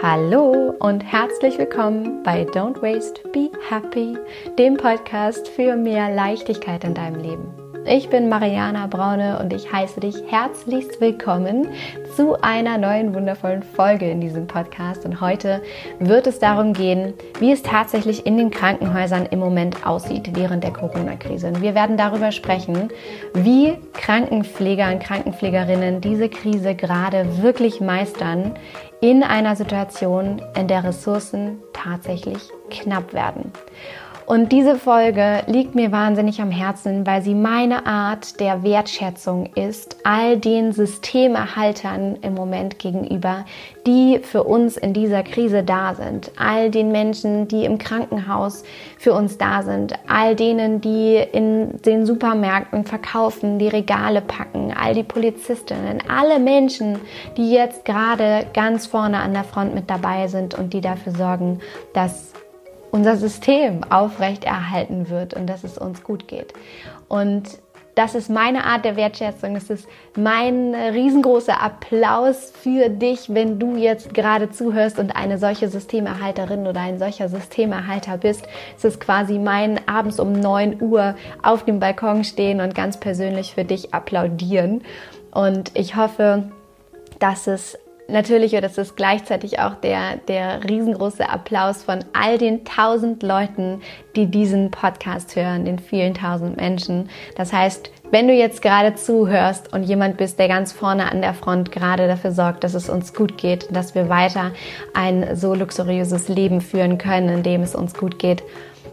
Hallo und herzlich willkommen bei Don't Waste, Be Happy, dem Podcast für mehr Leichtigkeit in deinem Leben. Ich bin Mariana Braune und ich heiße dich herzlichst willkommen zu einer neuen wundervollen Folge in diesem Podcast. Und heute wird es darum gehen, wie es tatsächlich in den Krankenhäusern im Moment aussieht während der Corona-Krise. Und wir werden darüber sprechen, wie Krankenpfleger und Krankenpflegerinnen diese Krise gerade wirklich meistern in einer Situation, in der Ressourcen tatsächlich knapp werden. Und diese Folge liegt mir wahnsinnig am Herzen, weil sie meine Art der Wertschätzung ist, all den Systemerhaltern im Moment gegenüber, die für uns in dieser Krise da sind, all den Menschen, die im Krankenhaus für uns da sind, all denen, die in den Supermärkten verkaufen, die Regale packen, all die Polizistinnen, alle Menschen, die jetzt gerade ganz vorne an der Front mit dabei sind und die dafür sorgen, dass unser System aufrechterhalten wird und dass es uns gut geht. Und das ist meine Art der Wertschätzung. Das ist mein riesengroßer Applaus für dich, wenn du jetzt gerade zuhörst und eine solche Systemerhalterin oder ein solcher Systemerhalter bist. Es ist quasi mein abends um 9 Uhr auf dem Balkon stehen und ganz persönlich für dich applaudieren. Und ich hoffe, dass es natürlich, und das ist gleichzeitig auch der, der riesengroße Applaus von all den tausend Leuten, die diesen Podcast hören, den vielen tausend Menschen. Das heißt, wenn du jetzt gerade zuhörst und jemand bist, der ganz vorne an der Front gerade dafür sorgt, dass es uns gut geht, dass wir weiter ein so luxuriöses Leben führen können, in dem es uns gut geht,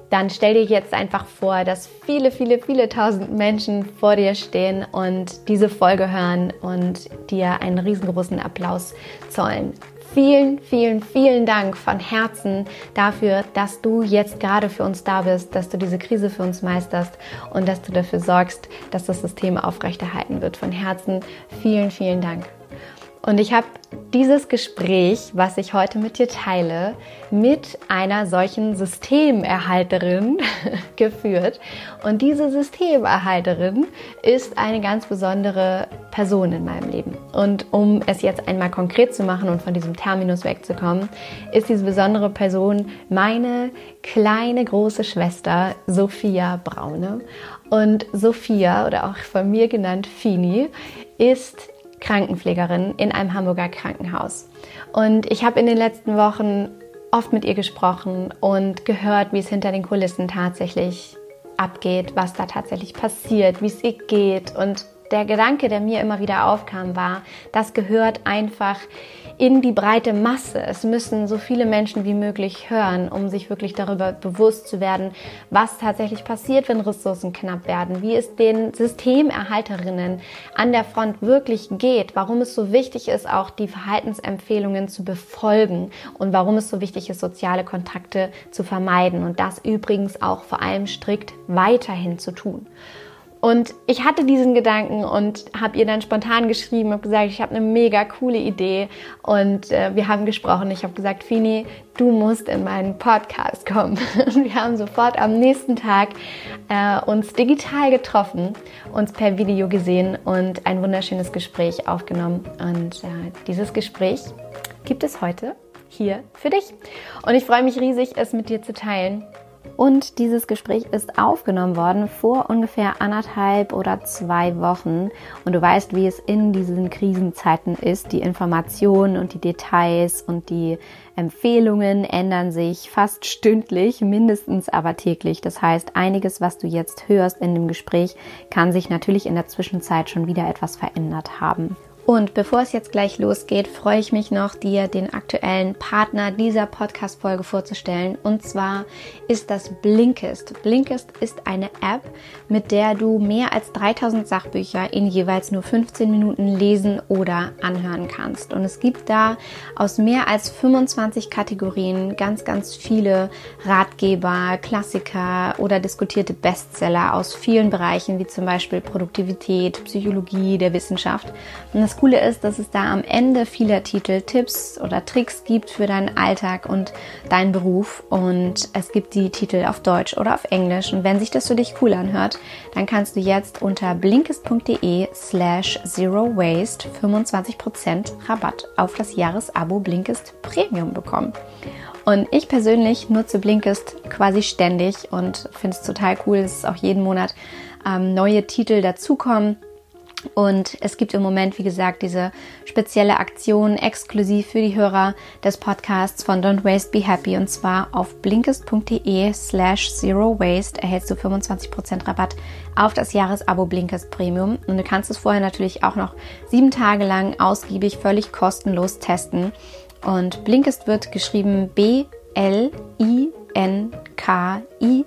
dann stell dir jetzt einfach vor, dass viele, viele, viele tausend Menschen vor dir stehen und diese Folge hören und dir einen riesengroßen Applaus zollen. Vielen, vielen, vielen Dank von Herzen dafür, dass du jetzt gerade für uns da bist, dass du diese Krise für uns meisterst und dass du dafür sorgst, dass das System aufrechterhalten wird. Von Herzen vielen, vielen Dank. Und ich habe dieses Gespräch, was ich heute mit dir teile, mit einer solchen Systemerhalterin geführt. Und diese Systemerhalterin ist eine ganz besondere Person in meinem Leben. Und um es jetzt einmal konkret zu machen und von diesem Terminus wegzukommen, ist diese besondere Person meine kleine große Schwester Sophia Braune. Und Sophia, oder auch von mir genannt Fini, ist Krankenpflegerin in einem Hamburger Krankenhaus. Und ich habe in den letzten Wochen oft mit ihr gesprochen und gehört, wie es hinter den Kulissen tatsächlich abgeht, was da tatsächlich passiert, wie es ihr geht. Und der Gedanke, der mir immer wieder aufkam, war, das gehört einfach in die breite Masse. Es müssen so viele Menschen wie möglich hören, um sich wirklich darüber bewusst zu werden, was tatsächlich passiert, wenn Ressourcen knapp werden, wie es den Systemerhalterinnen an der Front wirklich geht, warum es so wichtig ist, auch die Verhaltensempfehlungen zu befolgen und warum es so wichtig ist, soziale Kontakte zu vermeiden und das übrigens auch vor allem strikt weiterhin zu tun. Und ich hatte diesen Gedanken und habe ihr dann spontan geschrieben, habe gesagt, ich habe eine mega coole Idee und äh, wir haben gesprochen. Ich habe gesagt, Fini, du musst in meinen Podcast kommen. Und wir haben sofort am nächsten Tag äh, uns digital getroffen, uns per Video gesehen und ein wunderschönes Gespräch aufgenommen. Und äh, dieses Gespräch gibt es heute hier für dich. Und ich freue mich riesig, es mit dir zu teilen. Und dieses Gespräch ist aufgenommen worden vor ungefähr anderthalb oder zwei Wochen. Und du weißt, wie es in diesen Krisenzeiten ist. Die Informationen und die Details und die Empfehlungen ändern sich fast stündlich, mindestens aber täglich. Das heißt, einiges, was du jetzt hörst in dem Gespräch, kann sich natürlich in der Zwischenzeit schon wieder etwas verändert haben. Und bevor es jetzt gleich losgeht, freue ich mich noch, dir den aktuellen Partner dieser Podcast-Folge vorzustellen. Und zwar ist das Blinkist. Blinkist ist eine App, mit der du mehr als 3000 Sachbücher in jeweils nur 15 Minuten lesen oder anhören kannst. Und es gibt da aus mehr als 25 Kategorien ganz, ganz viele Ratgeber, Klassiker oder diskutierte Bestseller aus vielen Bereichen, wie zum Beispiel Produktivität, Psychologie, der Wissenschaft. Und es das Coole ist, dass es da am Ende vieler Titel Tipps oder Tricks gibt für deinen Alltag und deinen Beruf. Und es gibt die Titel auf Deutsch oder auf Englisch. Und wenn sich das für dich cool anhört, dann kannst du jetzt unter blinkist.de slash zero waste 25% Rabatt auf das Jahresabo Blinkist Premium bekommen. Und ich persönlich nutze Blinkist quasi ständig und finde es total cool, dass es auch jeden Monat ähm, neue Titel dazukommen und es gibt im Moment, wie gesagt, diese spezielle Aktion exklusiv für die Hörer des Podcasts von Don't Waste Be Happy. Und zwar auf blinkist.de slash zero waste erhältst du 25% Rabatt auf das Jahresabo Blinkist Premium. Und du kannst es vorher natürlich auch noch sieben Tage lang ausgiebig, völlig kostenlos testen. Und Blinkist wird geschrieben B-L-I N-K-I-S-T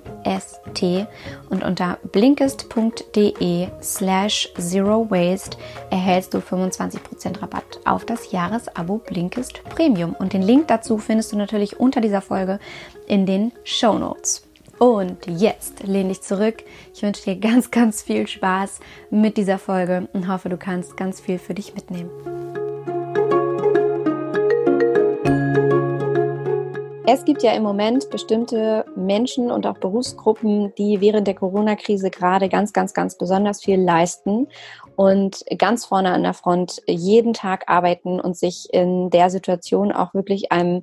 und unter blinkist.de slash zero waste erhältst du 25% Rabatt auf das Jahresabo Blinkist Premium. Und den Link dazu findest du natürlich unter dieser Folge in den Show Notes. Und jetzt lehn dich zurück. Ich wünsche dir ganz, ganz viel Spaß mit dieser Folge und hoffe, du kannst ganz viel für dich mitnehmen. Es gibt ja im Moment bestimmte Menschen und auch Berufsgruppen, die während der Corona-Krise gerade ganz, ganz, ganz besonders viel leisten und ganz vorne an der Front jeden Tag arbeiten und sich in der Situation auch wirklich einem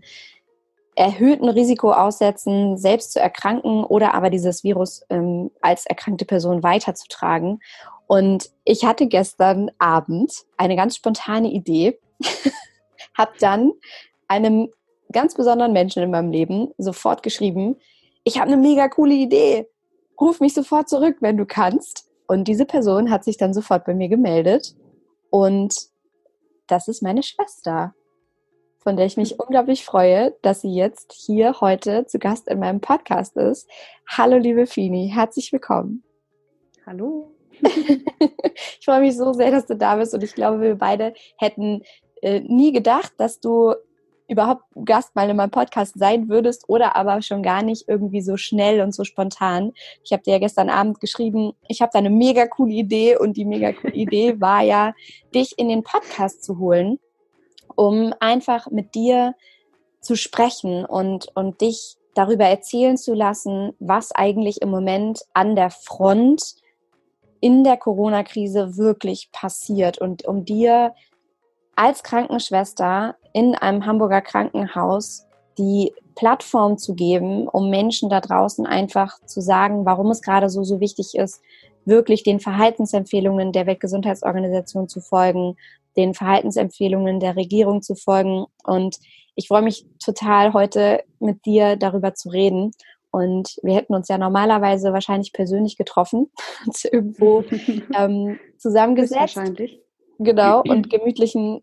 erhöhten Risiko aussetzen, selbst zu erkranken oder aber dieses Virus ähm, als erkrankte Person weiterzutragen. Und ich hatte gestern Abend eine ganz spontane Idee, habe dann einem ganz besonderen Menschen in meinem Leben sofort geschrieben, ich habe eine mega coole Idee. Ruf mich sofort zurück, wenn du kannst. Und diese Person hat sich dann sofort bei mir gemeldet. Und das ist meine Schwester, von der ich mich unglaublich freue, dass sie jetzt hier heute zu Gast in meinem Podcast ist. Hallo, liebe Fini, herzlich willkommen. Hallo. ich freue mich so sehr, dass du da bist und ich glaube, wir beide hätten äh, nie gedacht, dass du überhaupt Gast mal in meinem Podcast sein würdest oder aber schon gar nicht irgendwie so schnell und so spontan. Ich habe dir ja gestern Abend geschrieben, ich habe da eine mega coole Idee und die mega coole Idee war ja, dich in den Podcast zu holen, um einfach mit dir zu sprechen und, und dich darüber erzählen zu lassen, was eigentlich im Moment an der Front in der Corona-Krise wirklich passiert und um dir als Krankenschwester in einem Hamburger Krankenhaus die Plattform zu geben, um Menschen da draußen einfach zu sagen, warum es gerade so, so wichtig ist, wirklich den Verhaltensempfehlungen der Weltgesundheitsorganisation zu folgen, den Verhaltensempfehlungen der Regierung zu folgen. Und ich freue mich total, heute mit dir darüber zu reden. Und wir hätten uns ja normalerweise wahrscheinlich persönlich getroffen, uns irgendwo ähm, zusammengesetzt. Wahrscheinlich. Genau, und gemütlichen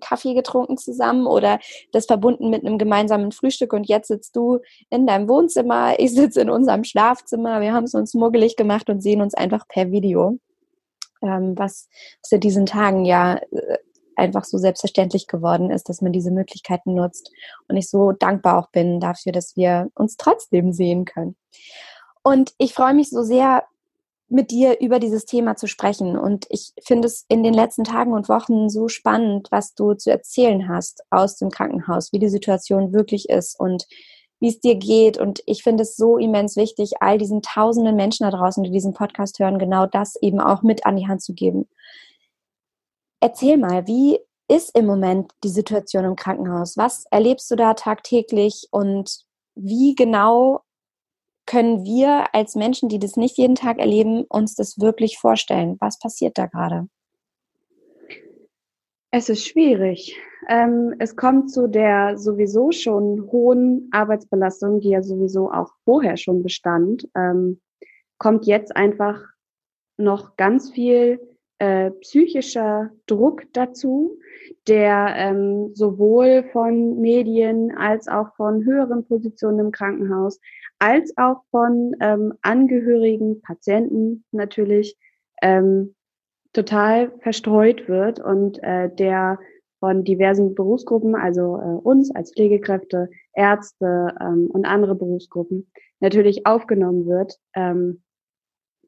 Kaffee getrunken zusammen oder das verbunden mit einem gemeinsamen Frühstück. Und jetzt sitzt du in deinem Wohnzimmer, ich sitze in unserem Schlafzimmer, wir haben es uns muggelig gemacht und sehen uns einfach per Video, ähm, was, was in diesen Tagen ja äh, einfach so selbstverständlich geworden ist, dass man diese Möglichkeiten nutzt und ich so dankbar auch bin dafür, dass wir uns trotzdem sehen können. Und ich freue mich so sehr, mit dir über dieses Thema zu sprechen. Und ich finde es in den letzten Tagen und Wochen so spannend, was du zu erzählen hast aus dem Krankenhaus, wie die Situation wirklich ist und wie es dir geht. Und ich finde es so immens wichtig, all diesen tausenden Menschen da draußen, die diesen Podcast hören, genau das eben auch mit an die Hand zu geben. Erzähl mal, wie ist im Moment die Situation im Krankenhaus? Was erlebst du da tagtäglich und wie genau können wir als Menschen, die das nicht jeden Tag erleben, uns das wirklich vorstellen? Was passiert da gerade? Es ist schwierig. Ähm, es kommt zu der sowieso schon hohen Arbeitsbelastung, die ja sowieso auch vorher schon bestand, ähm, kommt jetzt einfach noch ganz viel äh, psychischer Druck dazu, der ähm, sowohl von Medien als auch von höheren Positionen im Krankenhaus als auch von ähm, Angehörigen, Patienten natürlich ähm, total verstreut wird und äh, der von diversen Berufsgruppen, also äh, uns als Pflegekräfte, Ärzte ähm, und andere Berufsgruppen natürlich aufgenommen wird. Ähm,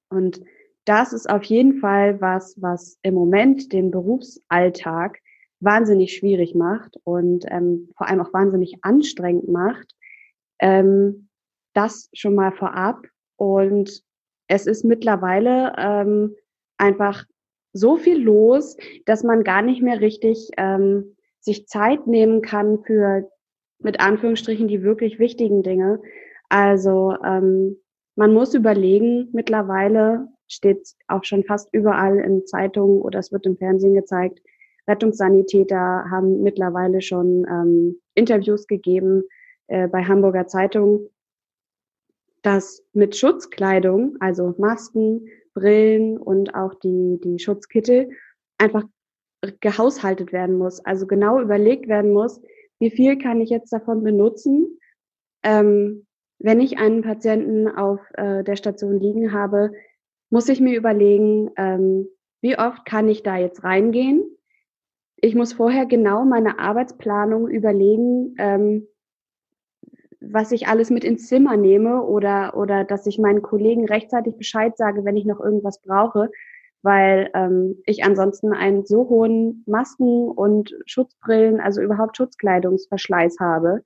und das ist auf jeden Fall was, was im Moment den Berufsalltag wahnsinnig schwierig macht und ähm, vor allem auch wahnsinnig anstrengend macht. Ähm, das schon mal vorab. Und es ist mittlerweile ähm, einfach so viel los, dass man gar nicht mehr richtig ähm, sich Zeit nehmen kann für mit Anführungsstrichen die wirklich wichtigen Dinge. Also ähm, man muss überlegen, mittlerweile steht auch schon fast überall in Zeitungen oder es wird im Fernsehen gezeigt, Rettungssanitäter haben mittlerweile schon ähm, Interviews gegeben äh, bei Hamburger Zeitung, dass mit Schutzkleidung, also Masken, Brillen und auch die, die Schutzkittel, einfach gehaushaltet werden muss. Also genau überlegt werden muss, wie viel kann ich jetzt davon benutzen. Ähm, wenn ich einen Patienten auf äh, der Station liegen habe, muss ich mir überlegen, ähm, wie oft kann ich da jetzt reingehen? Ich muss vorher genau meine Arbeitsplanung überlegen, ähm, was ich alles mit ins Zimmer nehme oder, oder dass ich meinen Kollegen rechtzeitig Bescheid sage, wenn ich noch irgendwas brauche, weil ähm, ich ansonsten einen so hohen Masken- und Schutzbrillen, also überhaupt Schutzkleidungsverschleiß habe.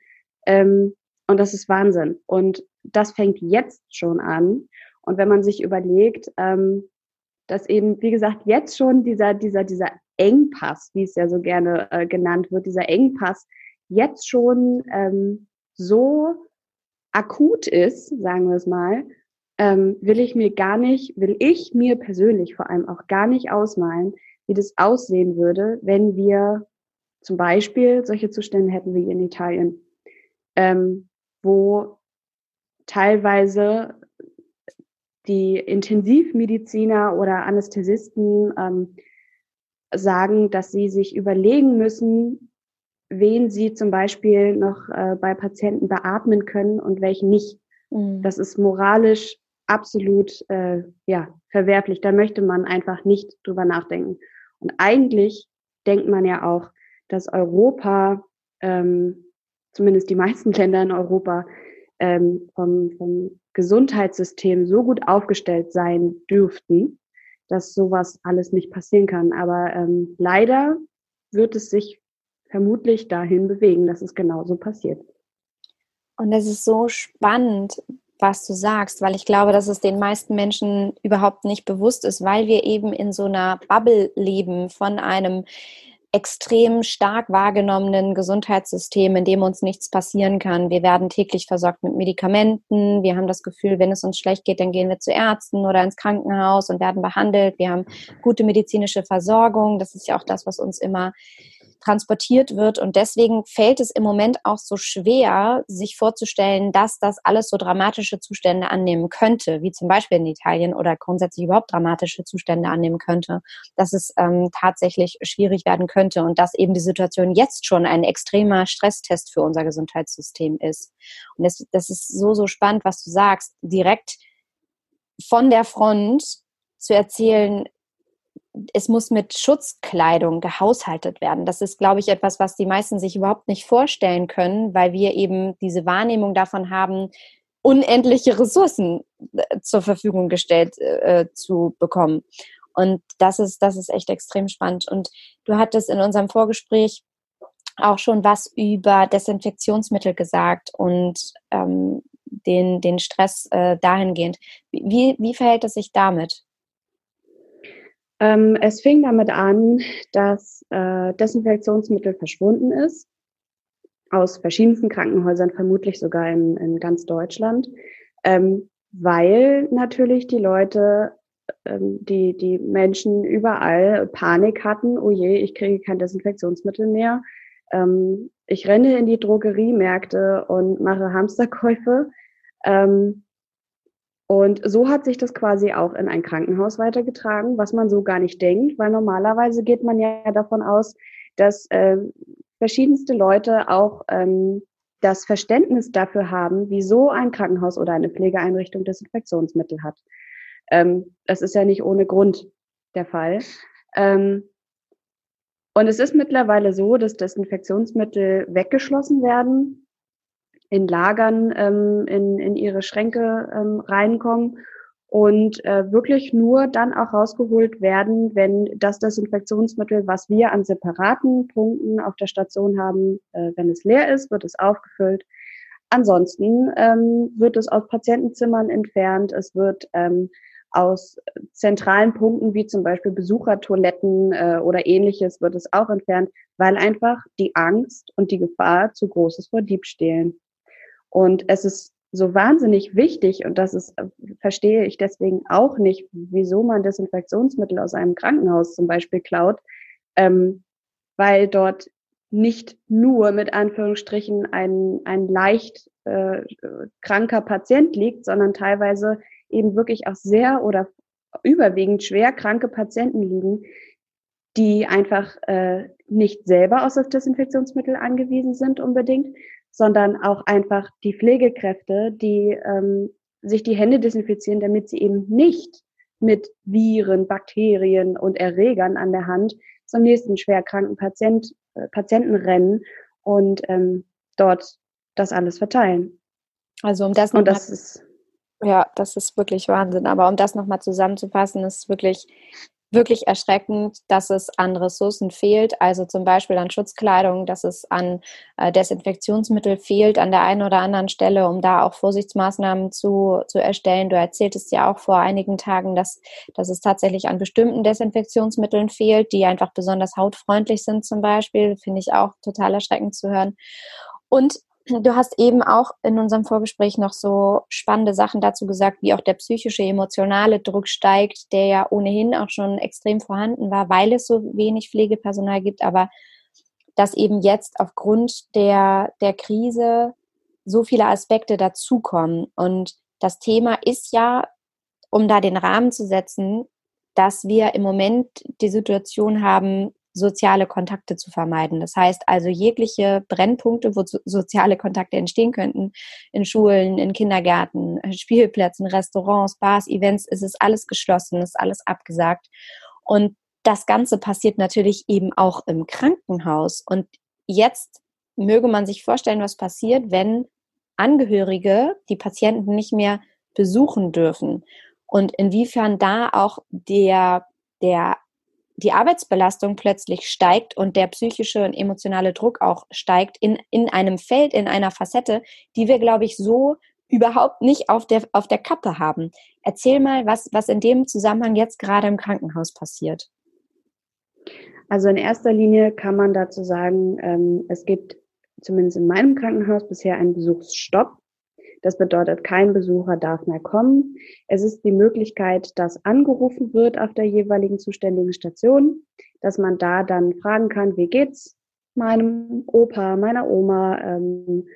Ähm, und das ist Wahnsinn. Und das fängt jetzt schon an. Und wenn man sich überlegt, ähm, dass eben, wie gesagt, jetzt schon dieser, dieser, dieser Engpass, wie es ja so gerne äh, genannt wird, dieser Engpass jetzt schon ähm, so akut ist, sagen wir es mal, ähm, will ich mir gar nicht, will ich mir persönlich vor allem auch gar nicht ausmalen, wie das aussehen würde, wenn wir zum Beispiel solche Zustände hätten wie in Italien, ähm, wo teilweise die Intensivmediziner oder Anästhesisten ähm, sagen, dass sie sich überlegen müssen, wen sie zum Beispiel noch äh, bei Patienten beatmen können und welchen nicht. Mhm. Das ist moralisch absolut äh, ja, verwerflich. Da möchte man einfach nicht drüber nachdenken. Und eigentlich denkt man ja auch, dass Europa, ähm, zumindest die meisten Länder in Europa, ähm, vom, vom Gesundheitssystem so gut aufgestellt sein dürften, dass sowas alles nicht passieren kann. Aber ähm, leider wird es sich vermutlich dahin bewegen, dass es genauso passiert. Und es ist so spannend, was du sagst, weil ich glaube, dass es den meisten Menschen überhaupt nicht bewusst ist, weil wir eben in so einer Bubble leben von einem extrem stark wahrgenommenen Gesundheitssystem, in dem uns nichts passieren kann. Wir werden täglich versorgt mit Medikamenten. Wir haben das Gefühl, wenn es uns schlecht geht, dann gehen wir zu Ärzten oder ins Krankenhaus und werden behandelt. Wir haben gute medizinische Versorgung. Das ist ja auch das, was uns immer transportiert wird. Und deswegen fällt es im Moment auch so schwer, sich vorzustellen, dass das alles so dramatische Zustände annehmen könnte, wie zum Beispiel in Italien oder grundsätzlich überhaupt dramatische Zustände annehmen könnte, dass es ähm, tatsächlich schwierig werden könnte und dass eben die Situation jetzt schon ein extremer Stresstest für unser Gesundheitssystem ist. Und das, das ist so, so spannend, was du sagst, direkt von der Front zu erzählen, es muss mit Schutzkleidung gehaushaltet werden. Das ist, glaube ich, etwas, was die meisten sich überhaupt nicht vorstellen können, weil wir eben diese Wahrnehmung davon haben, unendliche Ressourcen äh, zur Verfügung gestellt äh, zu bekommen. Und das ist, das ist echt extrem spannend. Und du hattest in unserem Vorgespräch auch schon was über Desinfektionsmittel gesagt und ähm, den, den Stress äh, dahingehend. Wie, wie verhält es sich damit? Ähm, es fing damit an, dass äh, Desinfektionsmittel verschwunden ist, aus verschiedensten Krankenhäusern, vermutlich sogar in, in ganz Deutschland, ähm, weil natürlich die Leute, ähm, die, die Menschen überall Panik hatten, oh je, ich kriege kein Desinfektionsmittel mehr. Ähm, ich renne in die Drogeriemärkte und mache Hamsterkäufe. Ähm, und so hat sich das quasi auch in ein Krankenhaus weitergetragen, was man so gar nicht denkt, weil normalerweise geht man ja davon aus, dass äh, verschiedenste Leute auch ähm, das Verständnis dafür haben, wieso ein Krankenhaus oder eine Pflegeeinrichtung Desinfektionsmittel hat. Ähm, das ist ja nicht ohne Grund der Fall. Ähm, und es ist mittlerweile so, dass Desinfektionsmittel weggeschlossen werden in Lagern ähm, in, in ihre Schränke ähm, reinkommen und äh, wirklich nur dann auch rausgeholt werden, wenn das Desinfektionsmittel, was wir an separaten Punkten auf der Station haben, äh, wenn es leer ist, wird es aufgefüllt. Ansonsten ähm, wird es aus Patientenzimmern entfernt. Es wird ähm, aus zentralen Punkten wie zum Beispiel Besuchertoiletten äh, oder ähnliches wird es auch entfernt, weil einfach die Angst und die Gefahr zu groß ist vor Diebstählen. Und es ist so wahnsinnig wichtig und das ist, verstehe ich deswegen auch nicht, wieso man Desinfektionsmittel aus einem Krankenhaus zum Beispiel klaut, ähm, weil dort nicht nur mit Anführungsstrichen ein, ein leicht äh, kranker Patient liegt, sondern teilweise eben wirklich auch sehr oder überwiegend schwer kranke Patienten liegen, die einfach äh, nicht selber auf das Desinfektionsmittel angewiesen sind unbedingt, sondern auch einfach die Pflegekräfte, die ähm, sich die Hände desinfizieren, damit sie eben nicht mit Viren, Bakterien und Erregern an der Hand zum nächsten schwerkranken Patient, äh, Patienten rennen und ähm, dort das alles verteilen. Also um das, und das ist ja, das ist wirklich Wahnsinn. Aber um das nochmal zusammenzufassen, ist wirklich wirklich erschreckend, dass es an Ressourcen fehlt, also zum Beispiel an Schutzkleidung, dass es an äh, Desinfektionsmittel fehlt an der einen oder anderen Stelle, um da auch Vorsichtsmaßnahmen zu, zu erstellen. Du erzähltest ja auch vor einigen Tagen, dass, dass es tatsächlich an bestimmten Desinfektionsmitteln fehlt, die einfach besonders hautfreundlich sind zum Beispiel. Finde ich auch total erschreckend zu hören. Und Du hast eben auch in unserem Vorgespräch noch so spannende Sachen dazu gesagt, wie auch der psychische, emotionale Druck steigt, der ja ohnehin auch schon extrem vorhanden war, weil es so wenig Pflegepersonal gibt, aber dass eben jetzt aufgrund der, der Krise so viele Aspekte dazukommen. Und das Thema ist ja, um da den Rahmen zu setzen, dass wir im Moment die Situation haben, soziale Kontakte zu vermeiden. Das heißt also jegliche Brennpunkte, wo soziale Kontakte entstehen könnten, in Schulen, in Kindergärten, äh, Spielplätzen, Restaurants, Bars, Events, ist es alles geschlossen, ist alles abgesagt. Und das Ganze passiert natürlich eben auch im Krankenhaus. Und jetzt möge man sich vorstellen, was passiert, wenn Angehörige die Patienten nicht mehr besuchen dürfen. Und inwiefern da auch der, der die Arbeitsbelastung plötzlich steigt und der psychische und emotionale Druck auch steigt in, in einem Feld, in einer Facette, die wir, glaube ich, so überhaupt nicht auf der, auf der Kappe haben. Erzähl mal, was, was in dem Zusammenhang jetzt gerade im Krankenhaus passiert. Also in erster Linie kann man dazu sagen, ähm, es gibt zumindest in meinem Krankenhaus bisher einen Besuchsstopp. Das bedeutet, kein Besucher darf mehr kommen. Es ist die Möglichkeit, dass angerufen wird auf der jeweiligen zuständigen Station, dass man da dann fragen kann, wie geht's meinem Opa, meiner Oma, ähm,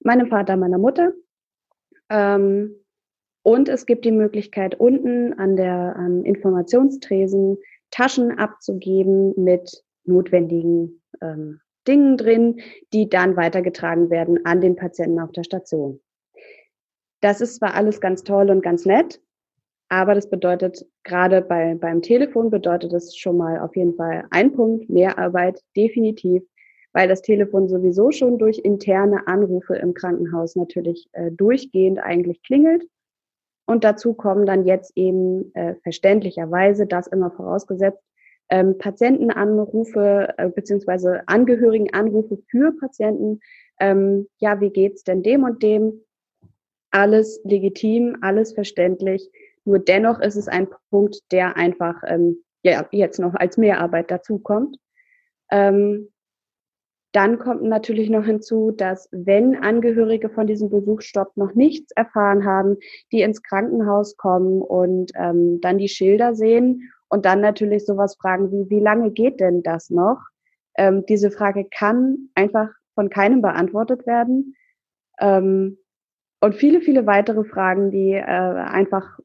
meinem Vater, meiner Mutter. Ähm, und es gibt die Möglichkeit, unten an der an Informationstresen Taschen abzugeben mit notwendigen ähm, Dingen drin, die dann weitergetragen werden an den Patienten auf der Station. Das ist zwar alles ganz toll und ganz nett, aber das bedeutet, gerade bei, beim Telefon bedeutet das schon mal auf jeden Fall ein Punkt, mehr Arbeit, definitiv, weil das Telefon sowieso schon durch interne Anrufe im Krankenhaus natürlich äh, durchgehend eigentlich klingelt. Und dazu kommen dann jetzt eben äh, verständlicherweise, das immer vorausgesetzt, ähm, Patientenanrufe äh, beziehungsweise Angehörigenanrufe für Patienten. Ähm, ja, wie geht's denn dem und dem? Alles legitim, alles verständlich. Nur dennoch ist es ein Punkt, der einfach ähm, ja, jetzt noch als Mehrarbeit dazukommt. Ähm, dann kommt natürlich noch hinzu, dass wenn Angehörige von diesem Besuchsstopp noch nichts erfahren haben, die ins Krankenhaus kommen und ähm, dann die Schilder sehen und dann natürlich sowas fragen wie, wie lange geht denn das noch? Ähm, diese Frage kann einfach von keinem beantwortet werden. Ähm, und viele, viele weitere Fragen, die äh, einfach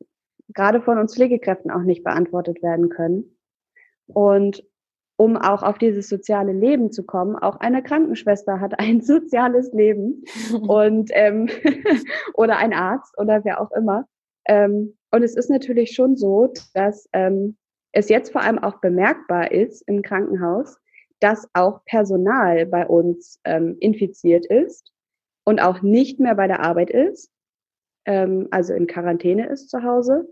gerade von uns Pflegekräften auch nicht beantwortet werden können. Und um auch auf dieses soziale Leben zu kommen, auch eine Krankenschwester hat ein soziales Leben und ähm, oder ein Arzt oder wer auch immer. Ähm, und es ist natürlich schon so, dass ähm, es jetzt vor allem auch bemerkbar ist im Krankenhaus, dass auch Personal bei uns ähm, infiziert ist und auch nicht mehr bei der Arbeit ist, ähm, also in Quarantäne ist zu Hause.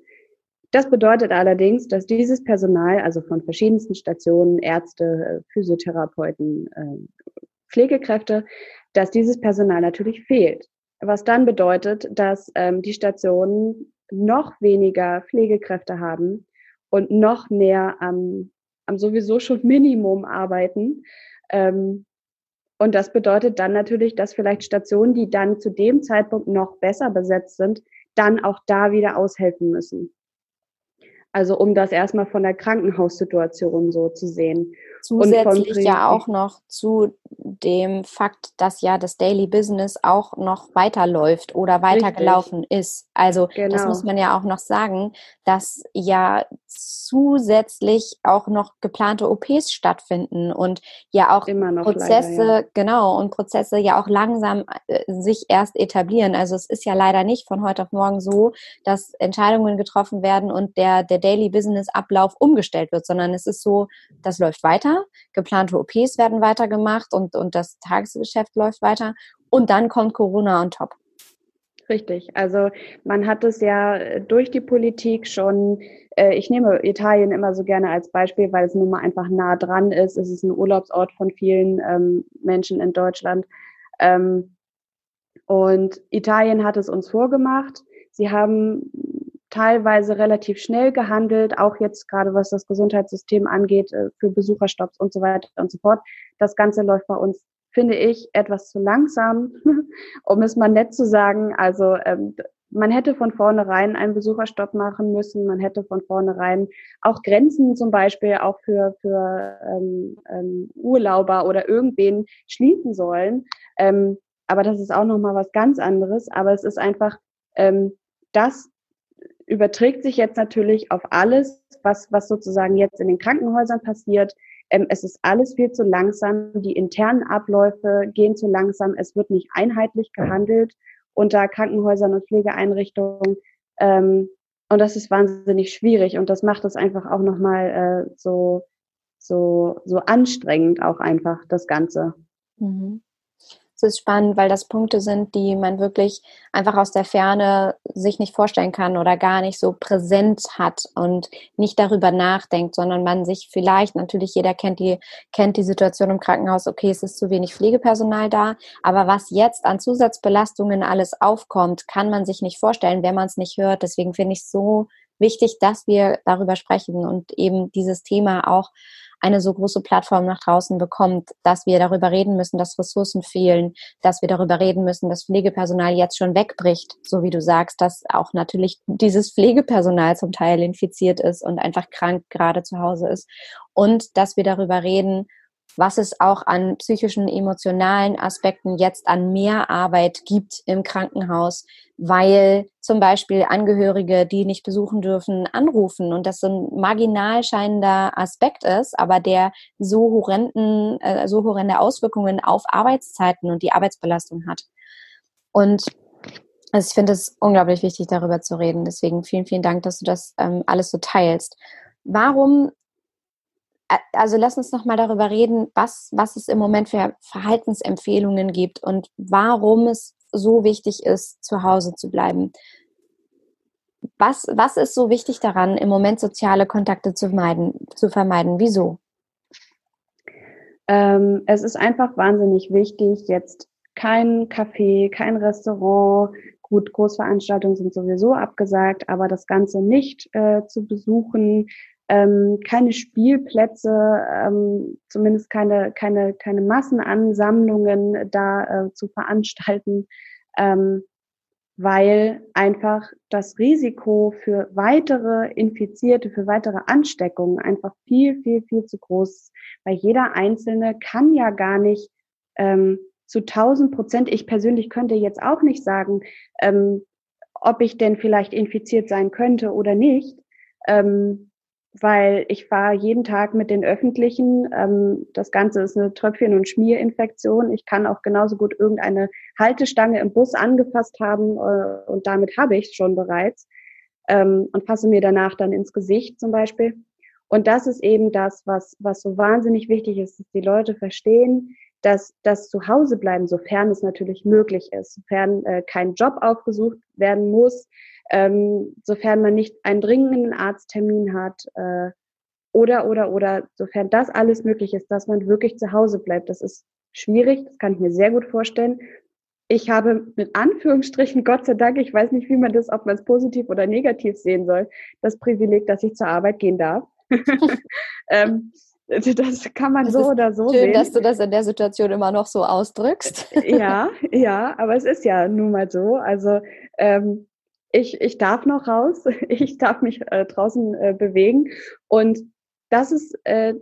Das bedeutet allerdings, dass dieses Personal, also von verschiedensten Stationen, Ärzte, Physiotherapeuten, äh, Pflegekräfte, dass dieses Personal natürlich fehlt. Was dann bedeutet, dass ähm, die Stationen noch weniger Pflegekräfte haben und noch mehr am, am sowieso schon Minimum arbeiten. Ähm, und das bedeutet dann natürlich, dass vielleicht Stationen, die dann zu dem Zeitpunkt noch besser besetzt sind, dann auch da wieder aushelfen müssen. Also um das erstmal von der Krankenhaussituation so zu sehen. Zusätzlich ja auch noch zu dem Fakt, dass ja das Daily Business auch noch weiterläuft oder weitergelaufen Richtig. ist. Also genau. das muss man ja auch noch sagen, dass ja zusätzlich auch noch geplante OPs stattfinden und ja auch Prozesse, leider, ja. genau, und Prozesse ja auch langsam äh, sich erst etablieren. Also es ist ja leider nicht von heute auf morgen so, dass Entscheidungen getroffen werden und der, der Daily Business Ablauf umgestellt wird, sondern es ist so, das läuft weiter, geplante OPs werden weitergemacht und, und das Tagesgeschäft läuft weiter und dann kommt Corona on top. Richtig. Also man hat es ja äh, durch die Politik schon, äh, ich nehme Italien immer so gerne als Beispiel, weil es nun mal einfach nah dran ist. Es ist ein Urlaubsort von vielen ähm, Menschen in Deutschland. Ähm, und Italien hat es uns vorgemacht. Sie haben teilweise relativ schnell gehandelt, auch jetzt gerade was das Gesundheitssystem angeht, äh, für Besucherstopps und so weiter und so fort. Das Ganze läuft bei uns finde ich, etwas zu langsam, um es mal nett zu sagen. Also ähm, man hätte von vornherein einen Besucherstopp machen müssen. Man hätte von vornherein auch Grenzen zum Beispiel auch für, für ähm, ähm, Urlauber oder irgendwen schließen sollen. Ähm, aber das ist auch nochmal was ganz anderes. Aber es ist einfach, ähm, das überträgt sich jetzt natürlich auf alles, was, was sozusagen jetzt in den Krankenhäusern passiert. Ähm, es ist alles viel zu langsam. Die internen Abläufe gehen zu langsam. Es wird nicht einheitlich gehandelt unter Krankenhäusern und Pflegeeinrichtungen. Ähm, und das ist wahnsinnig schwierig. Und das macht es einfach auch nochmal äh, so, so, so anstrengend auch einfach, das Ganze. Mhm es ist spannend, weil das Punkte sind, die man wirklich einfach aus der Ferne sich nicht vorstellen kann oder gar nicht so präsent hat und nicht darüber nachdenkt, sondern man sich vielleicht, natürlich jeder kennt die, kennt die Situation im Krankenhaus, okay, es ist zu wenig Pflegepersonal da, aber was jetzt an Zusatzbelastungen alles aufkommt, kann man sich nicht vorstellen, wenn man es nicht hört. Deswegen finde ich es so wichtig, dass wir darüber sprechen und eben dieses Thema auch eine so große Plattform nach draußen bekommt, dass wir darüber reden müssen, dass Ressourcen fehlen, dass wir darüber reden müssen, dass Pflegepersonal jetzt schon wegbricht, so wie du sagst, dass auch natürlich dieses Pflegepersonal zum Teil infiziert ist und einfach krank gerade zu Hause ist. Und dass wir darüber reden, was es auch an psychischen, emotionalen Aspekten jetzt an mehr Arbeit gibt im Krankenhaus, weil zum Beispiel Angehörige, die nicht besuchen dürfen, anrufen und das so ein marginal scheinender Aspekt ist, aber der so horrenden, äh, so horrende Auswirkungen auf Arbeitszeiten und die Arbeitsbelastung hat. Und also ich finde es unglaublich wichtig, darüber zu reden. Deswegen vielen, vielen Dank, dass du das ähm, alles so teilst. Warum also lass uns noch mal darüber reden, was, was es im Moment für Verhaltensempfehlungen gibt und warum es so wichtig ist, zu Hause zu bleiben. Was, was ist so wichtig daran, im Moment soziale Kontakte zu vermeiden? Zu vermeiden? Wieso? Ähm, es ist einfach wahnsinnig wichtig, jetzt kein Café, kein Restaurant, gut, Großveranstaltungen sind sowieso abgesagt, aber das Ganze nicht äh, zu besuchen, ähm, keine Spielplätze, ähm, zumindest keine, keine, keine Massenansammlungen da äh, zu veranstalten, ähm, weil einfach das Risiko für weitere Infizierte, für weitere Ansteckungen einfach viel, viel, viel zu groß ist. Weil jeder Einzelne kann ja gar nicht ähm, zu 1000 Prozent, ich persönlich könnte jetzt auch nicht sagen, ähm, ob ich denn vielleicht infiziert sein könnte oder nicht. Ähm, weil ich fahre jeden Tag mit den Öffentlichen. Ähm, das Ganze ist eine Tröpfchen- und Schmierinfektion. Ich kann auch genauso gut irgendeine Haltestange im Bus angefasst haben äh, und damit habe ich es schon bereits ähm, und fasse mir danach dann ins Gesicht zum Beispiel. Und das ist eben das, was, was so wahnsinnig wichtig ist, dass die Leute verstehen, dass das Zuhausebleiben, sofern es natürlich möglich ist, sofern äh, kein Job aufgesucht werden muss, ähm, sofern man nicht einen dringenden Arzttermin hat äh, oder, oder, oder, sofern das alles möglich ist, dass man wirklich zu Hause bleibt. Das ist schwierig, das kann ich mir sehr gut vorstellen. Ich habe mit Anführungsstrichen, Gott sei Dank, ich weiß nicht, wie man das, ob man es positiv oder negativ sehen soll, das Privileg, dass ich zur Arbeit gehen darf. ähm, das kann man das so oder so schön, sehen. dass du das in der Situation immer noch so ausdrückst. ja, ja, aber es ist ja nun mal so. Also ähm, ich, ich darf noch raus, ich darf mich äh, draußen äh, bewegen und das ist äh,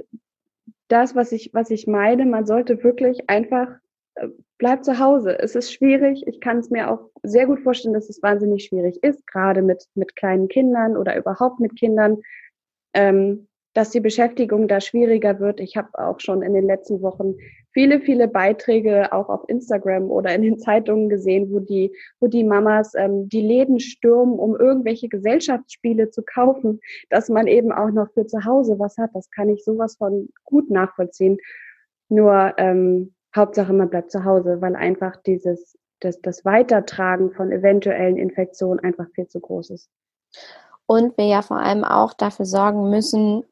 das, was ich, was ich meine. Man sollte wirklich einfach äh, bleib zu Hause. Es ist schwierig. Ich kann es mir auch sehr gut vorstellen, dass es wahnsinnig schwierig ist, gerade mit mit kleinen Kindern oder überhaupt mit Kindern. Ähm, dass die Beschäftigung da schwieriger wird. Ich habe auch schon in den letzten Wochen viele, viele Beiträge auch auf Instagram oder in den Zeitungen gesehen, wo die, wo die Mamas ähm, die Läden stürmen, um irgendwelche Gesellschaftsspiele zu kaufen, dass man eben auch noch für zu Hause was hat. Das kann ich sowas von gut nachvollziehen. Nur ähm, Hauptsache man bleibt zu Hause, weil einfach dieses das, das Weitertragen von eventuellen Infektionen einfach viel zu groß ist. Und wir ja vor allem auch dafür sorgen müssen,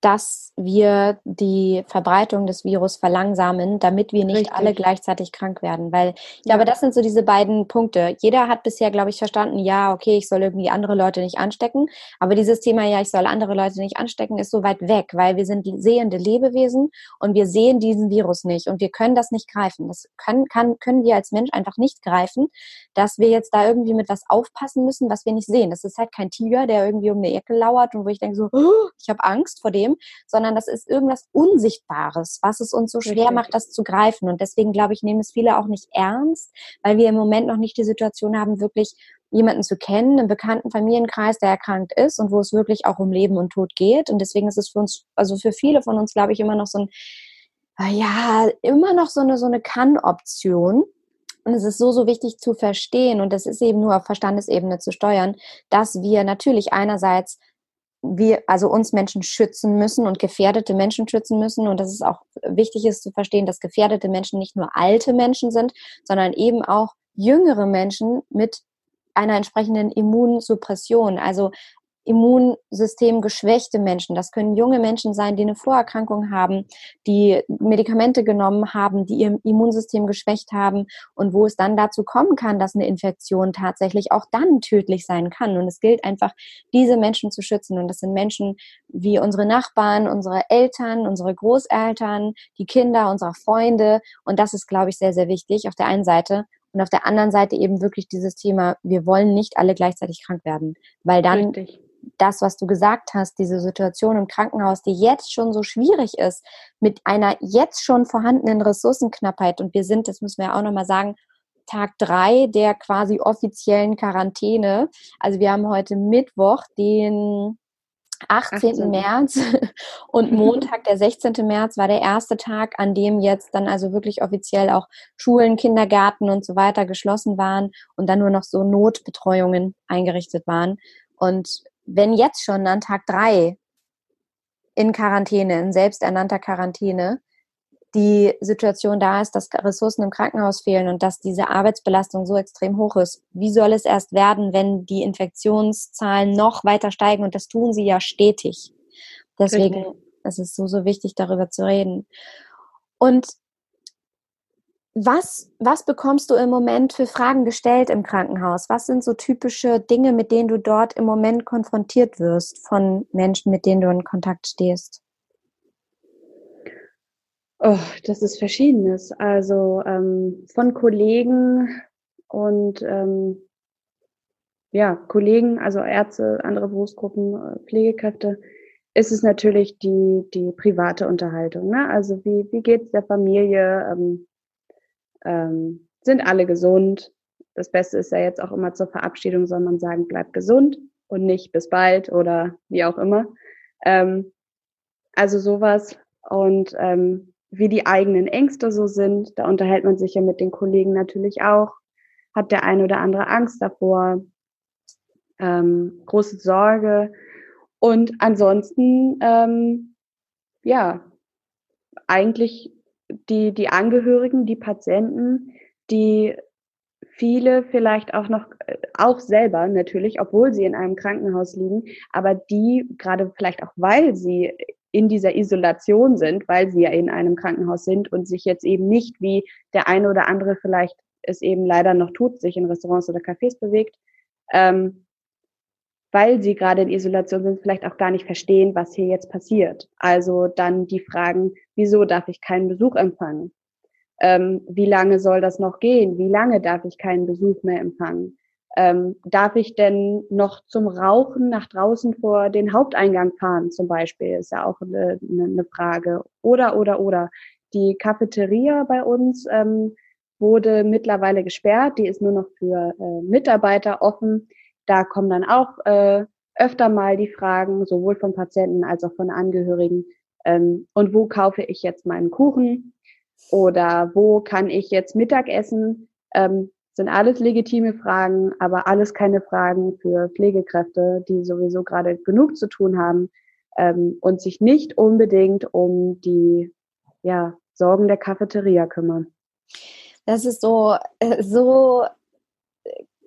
dass wir die Verbreitung des Virus verlangsamen, damit wir nicht Richtig. alle gleichzeitig krank werden. Weil ich ja. glaube, das sind so diese beiden Punkte. Jeder hat bisher, glaube ich, verstanden, ja, okay, ich soll irgendwie andere Leute nicht anstecken. Aber dieses Thema, ja, ich soll andere Leute nicht anstecken, ist so weit weg, weil wir sind sehende Lebewesen und wir sehen diesen Virus nicht und wir können das nicht greifen. Das können, kann, können wir als Mensch einfach nicht greifen, dass wir jetzt da irgendwie mit was aufpassen müssen, was wir nicht sehen. Das ist halt kein Tiger, der irgendwie um eine Ecke lauert und wo ich denke so, oh, ich habe Angst vor dem Problem, sondern das ist irgendwas Unsichtbares, was es uns so schwer Richtig. macht, das zu greifen. Und deswegen glaube ich, nehmen es viele auch nicht ernst, weil wir im Moment noch nicht die Situation haben, wirklich jemanden zu kennen, einen bekannten Familienkreis, der erkrankt ist und wo es wirklich auch um Leben und Tod geht. Und deswegen ist es für uns, also für viele von uns, glaube ich, immer noch so ein, ja, immer noch so eine, so eine Kann-Option. Und es ist so, so wichtig zu verstehen, und das ist eben nur auf Verstandesebene zu steuern, dass wir natürlich einerseits wir also uns Menschen schützen müssen und gefährdete Menschen schützen müssen. Und dass es auch wichtig ist zu verstehen, dass gefährdete Menschen nicht nur alte Menschen sind, sondern eben auch jüngere Menschen mit einer entsprechenden Immunsuppression, also Immunsystem geschwächte Menschen. Das können junge Menschen sein, die eine Vorerkrankung haben, die Medikamente genommen haben, die ihr Immunsystem geschwächt haben und wo es dann dazu kommen kann, dass eine Infektion tatsächlich auch dann tödlich sein kann. Und es gilt einfach, diese Menschen zu schützen. Und das sind Menschen wie unsere Nachbarn, unsere Eltern, unsere Großeltern, die Kinder unserer Freunde. Und das ist, glaube ich, sehr, sehr wichtig auf der einen Seite. Und auf der anderen Seite eben wirklich dieses Thema, wir wollen nicht alle gleichzeitig krank werden, weil dann Richtig das, was du gesagt hast, diese Situation im Krankenhaus, die jetzt schon so schwierig ist, mit einer jetzt schon vorhandenen Ressourcenknappheit. Und wir sind, das müssen wir auch nochmal sagen, Tag drei der quasi offiziellen Quarantäne. Also wir haben heute Mittwoch, den 18. 18. März und Montag, der 16. März, war der erste Tag, an dem jetzt dann also wirklich offiziell auch Schulen, Kindergärten und so weiter geschlossen waren und dann nur noch so Notbetreuungen eingerichtet waren. Und wenn jetzt schon an Tag drei in Quarantäne, in selbsternannter Quarantäne, die Situation da ist, dass Ressourcen im Krankenhaus fehlen und dass diese Arbeitsbelastung so extrem hoch ist. Wie soll es erst werden, wenn die Infektionszahlen noch weiter steigen? Und das tun sie ja stetig. Deswegen Richtig. ist es so, so wichtig, darüber zu reden. Und was, was bekommst du im Moment für Fragen gestellt im Krankenhaus? Was sind so typische Dinge, mit denen du dort im Moment konfrontiert wirst von Menschen, mit denen du in Kontakt stehst? Oh, das ist verschiedenes. Also ähm, von Kollegen und ähm, ja, Kollegen, also Ärzte, andere Berufsgruppen, äh, Pflegekräfte, ist es natürlich die, die private Unterhaltung. Ne? Also wie, wie geht's der Familie? Ähm, ähm, sind alle gesund. Das Beste ist ja jetzt auch immer zur Verabschiedung, soll man sagen, bleib gesund und nicht bis bald oder wie auch immer. Ähm, also sowas und ähm, wie die eigenen Ängste so sind, da unterhält man sich ja mit den Kollegen natürlich auch. Hat der ein oder andere Angst davor, ähm, große Sorge und ansonsten ähm, ja eigentlich die, die Angehörigen, die Patienten, die viele vielleicht auch noch, äh, auch selber natürlich, obwohl sie in einem Krankenhaus liegen, aber die gerade vielleicht auch, weil sie in dieser Isolation sind, weil sie ja in einem Krankenhaus sind und sich jetzt eben nicht wie der eine oder andere vielleicht es eben leider noch tut, sich in Restaurants oder Cafés bewegt, ähm, weil sie gerade in Isolation sind, vielleicht auch gar nicht verstehen, was hier jetzt passiert. Also dann die Fragen, wieso darf ich keinen Besuch empfangen? Ähm, wie lange soll das noch gehen? Wie lange darf ich keinen Besuch mehr empfangen? Ähm, darf ich denn noch zum Rauchen nach draußen vor den Haupteingang fahren zum Beispiel? Ist ja auch eine, eine Frage. Oder, oder, oder. Die Cafeteria bei uns ähm, wurde mittlerweile gesperrt. Die ist nur noch für äh, Mitarbeiter offen. Da kommen dann auch äh, öfter mal die Fragen, sowohl von Patienten als auch von Angehörigen. Ähm, und wo kaufe ich jetzt meinen Kuchen? Oder wo kann ich jetzt Mittag essen? Ähm, sind alles legitime Fragen, aber alles keine Fragen für Pflegekräfte, die sowieso gerade genug zu tun haben ähm, und sich nicht unbedingt um die ja, Sorgen der Cafeteria kümmern. Das ist so, äh, so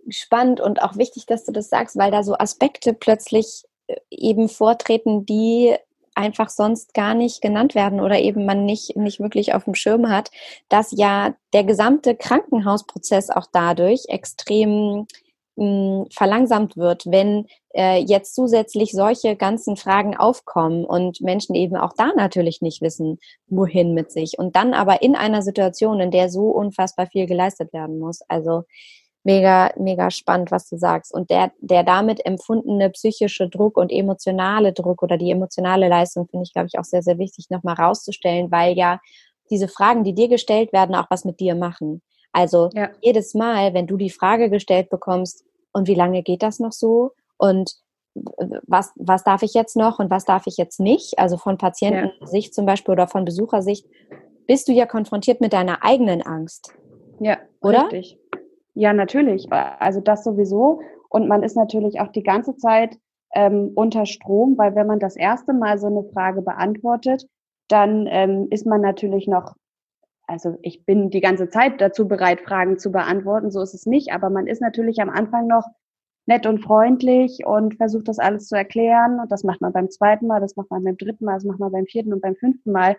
spannend und auch wichtig, dass du das sagst, weil da so Aspekte plötzlich äh, eben vortreten, die einfach sonst gar nicht genannt werden oder eben man nicht, nicht wirklich auf dem Schirm hat, dass ja der gesamte Krankenhausprozess auch dadurch extrem mh, hm, verlangsamt wird, wenn äh, jetzt zusätzlich solche ganzen Fragen aufkommen und Menschen eben auch da natürlich nicht wissen, wohin mit sich. Und dann aber in einer Situation, in der so unfassbar viel geleistet werden muss. Also mega, mega spannend, was du sagst. Und der, der damit empfundene psychische Druck und emotionale Druck oder die emotionale Leistung finde ich, glaube ich, auch sehr, sehr wichtig, nochmal rauszustellen, weil ja diese Fragen, die dir gestellt werden, auch was mit dir machen. Also ja. jedes Mal, wenn du die Frage gestellt bekommst, und wie lange geht das noch so? Und was, was darf ich jetzt noch und was darf ich jetzt nicht? Also von Patientensicht ja. zum Beispiel oder von Besuchersicht, bist du ja konfrontiert mit deiner eigenen Angst. Ja, oder? Richtig. Ja, natürlich. Also das sowieso. Und man ist natürlich auch die ganze Zeit ähm, unter Strom, weil wenn man das erste Mal so eine Frage beantwortet, dann ähm, ist man natürlich noch, also ich bin die ganze Zeit dazu bereit, Fragen zu beantworten, so ist es nicht, aber man ist natürlich am Anfang noch nett und freundlich und versucht das alles zu erklären. Und das macht man beim zweiten Mal, das macht man beim dritten Mal, das macht man beim vierten und beim fünften Mal.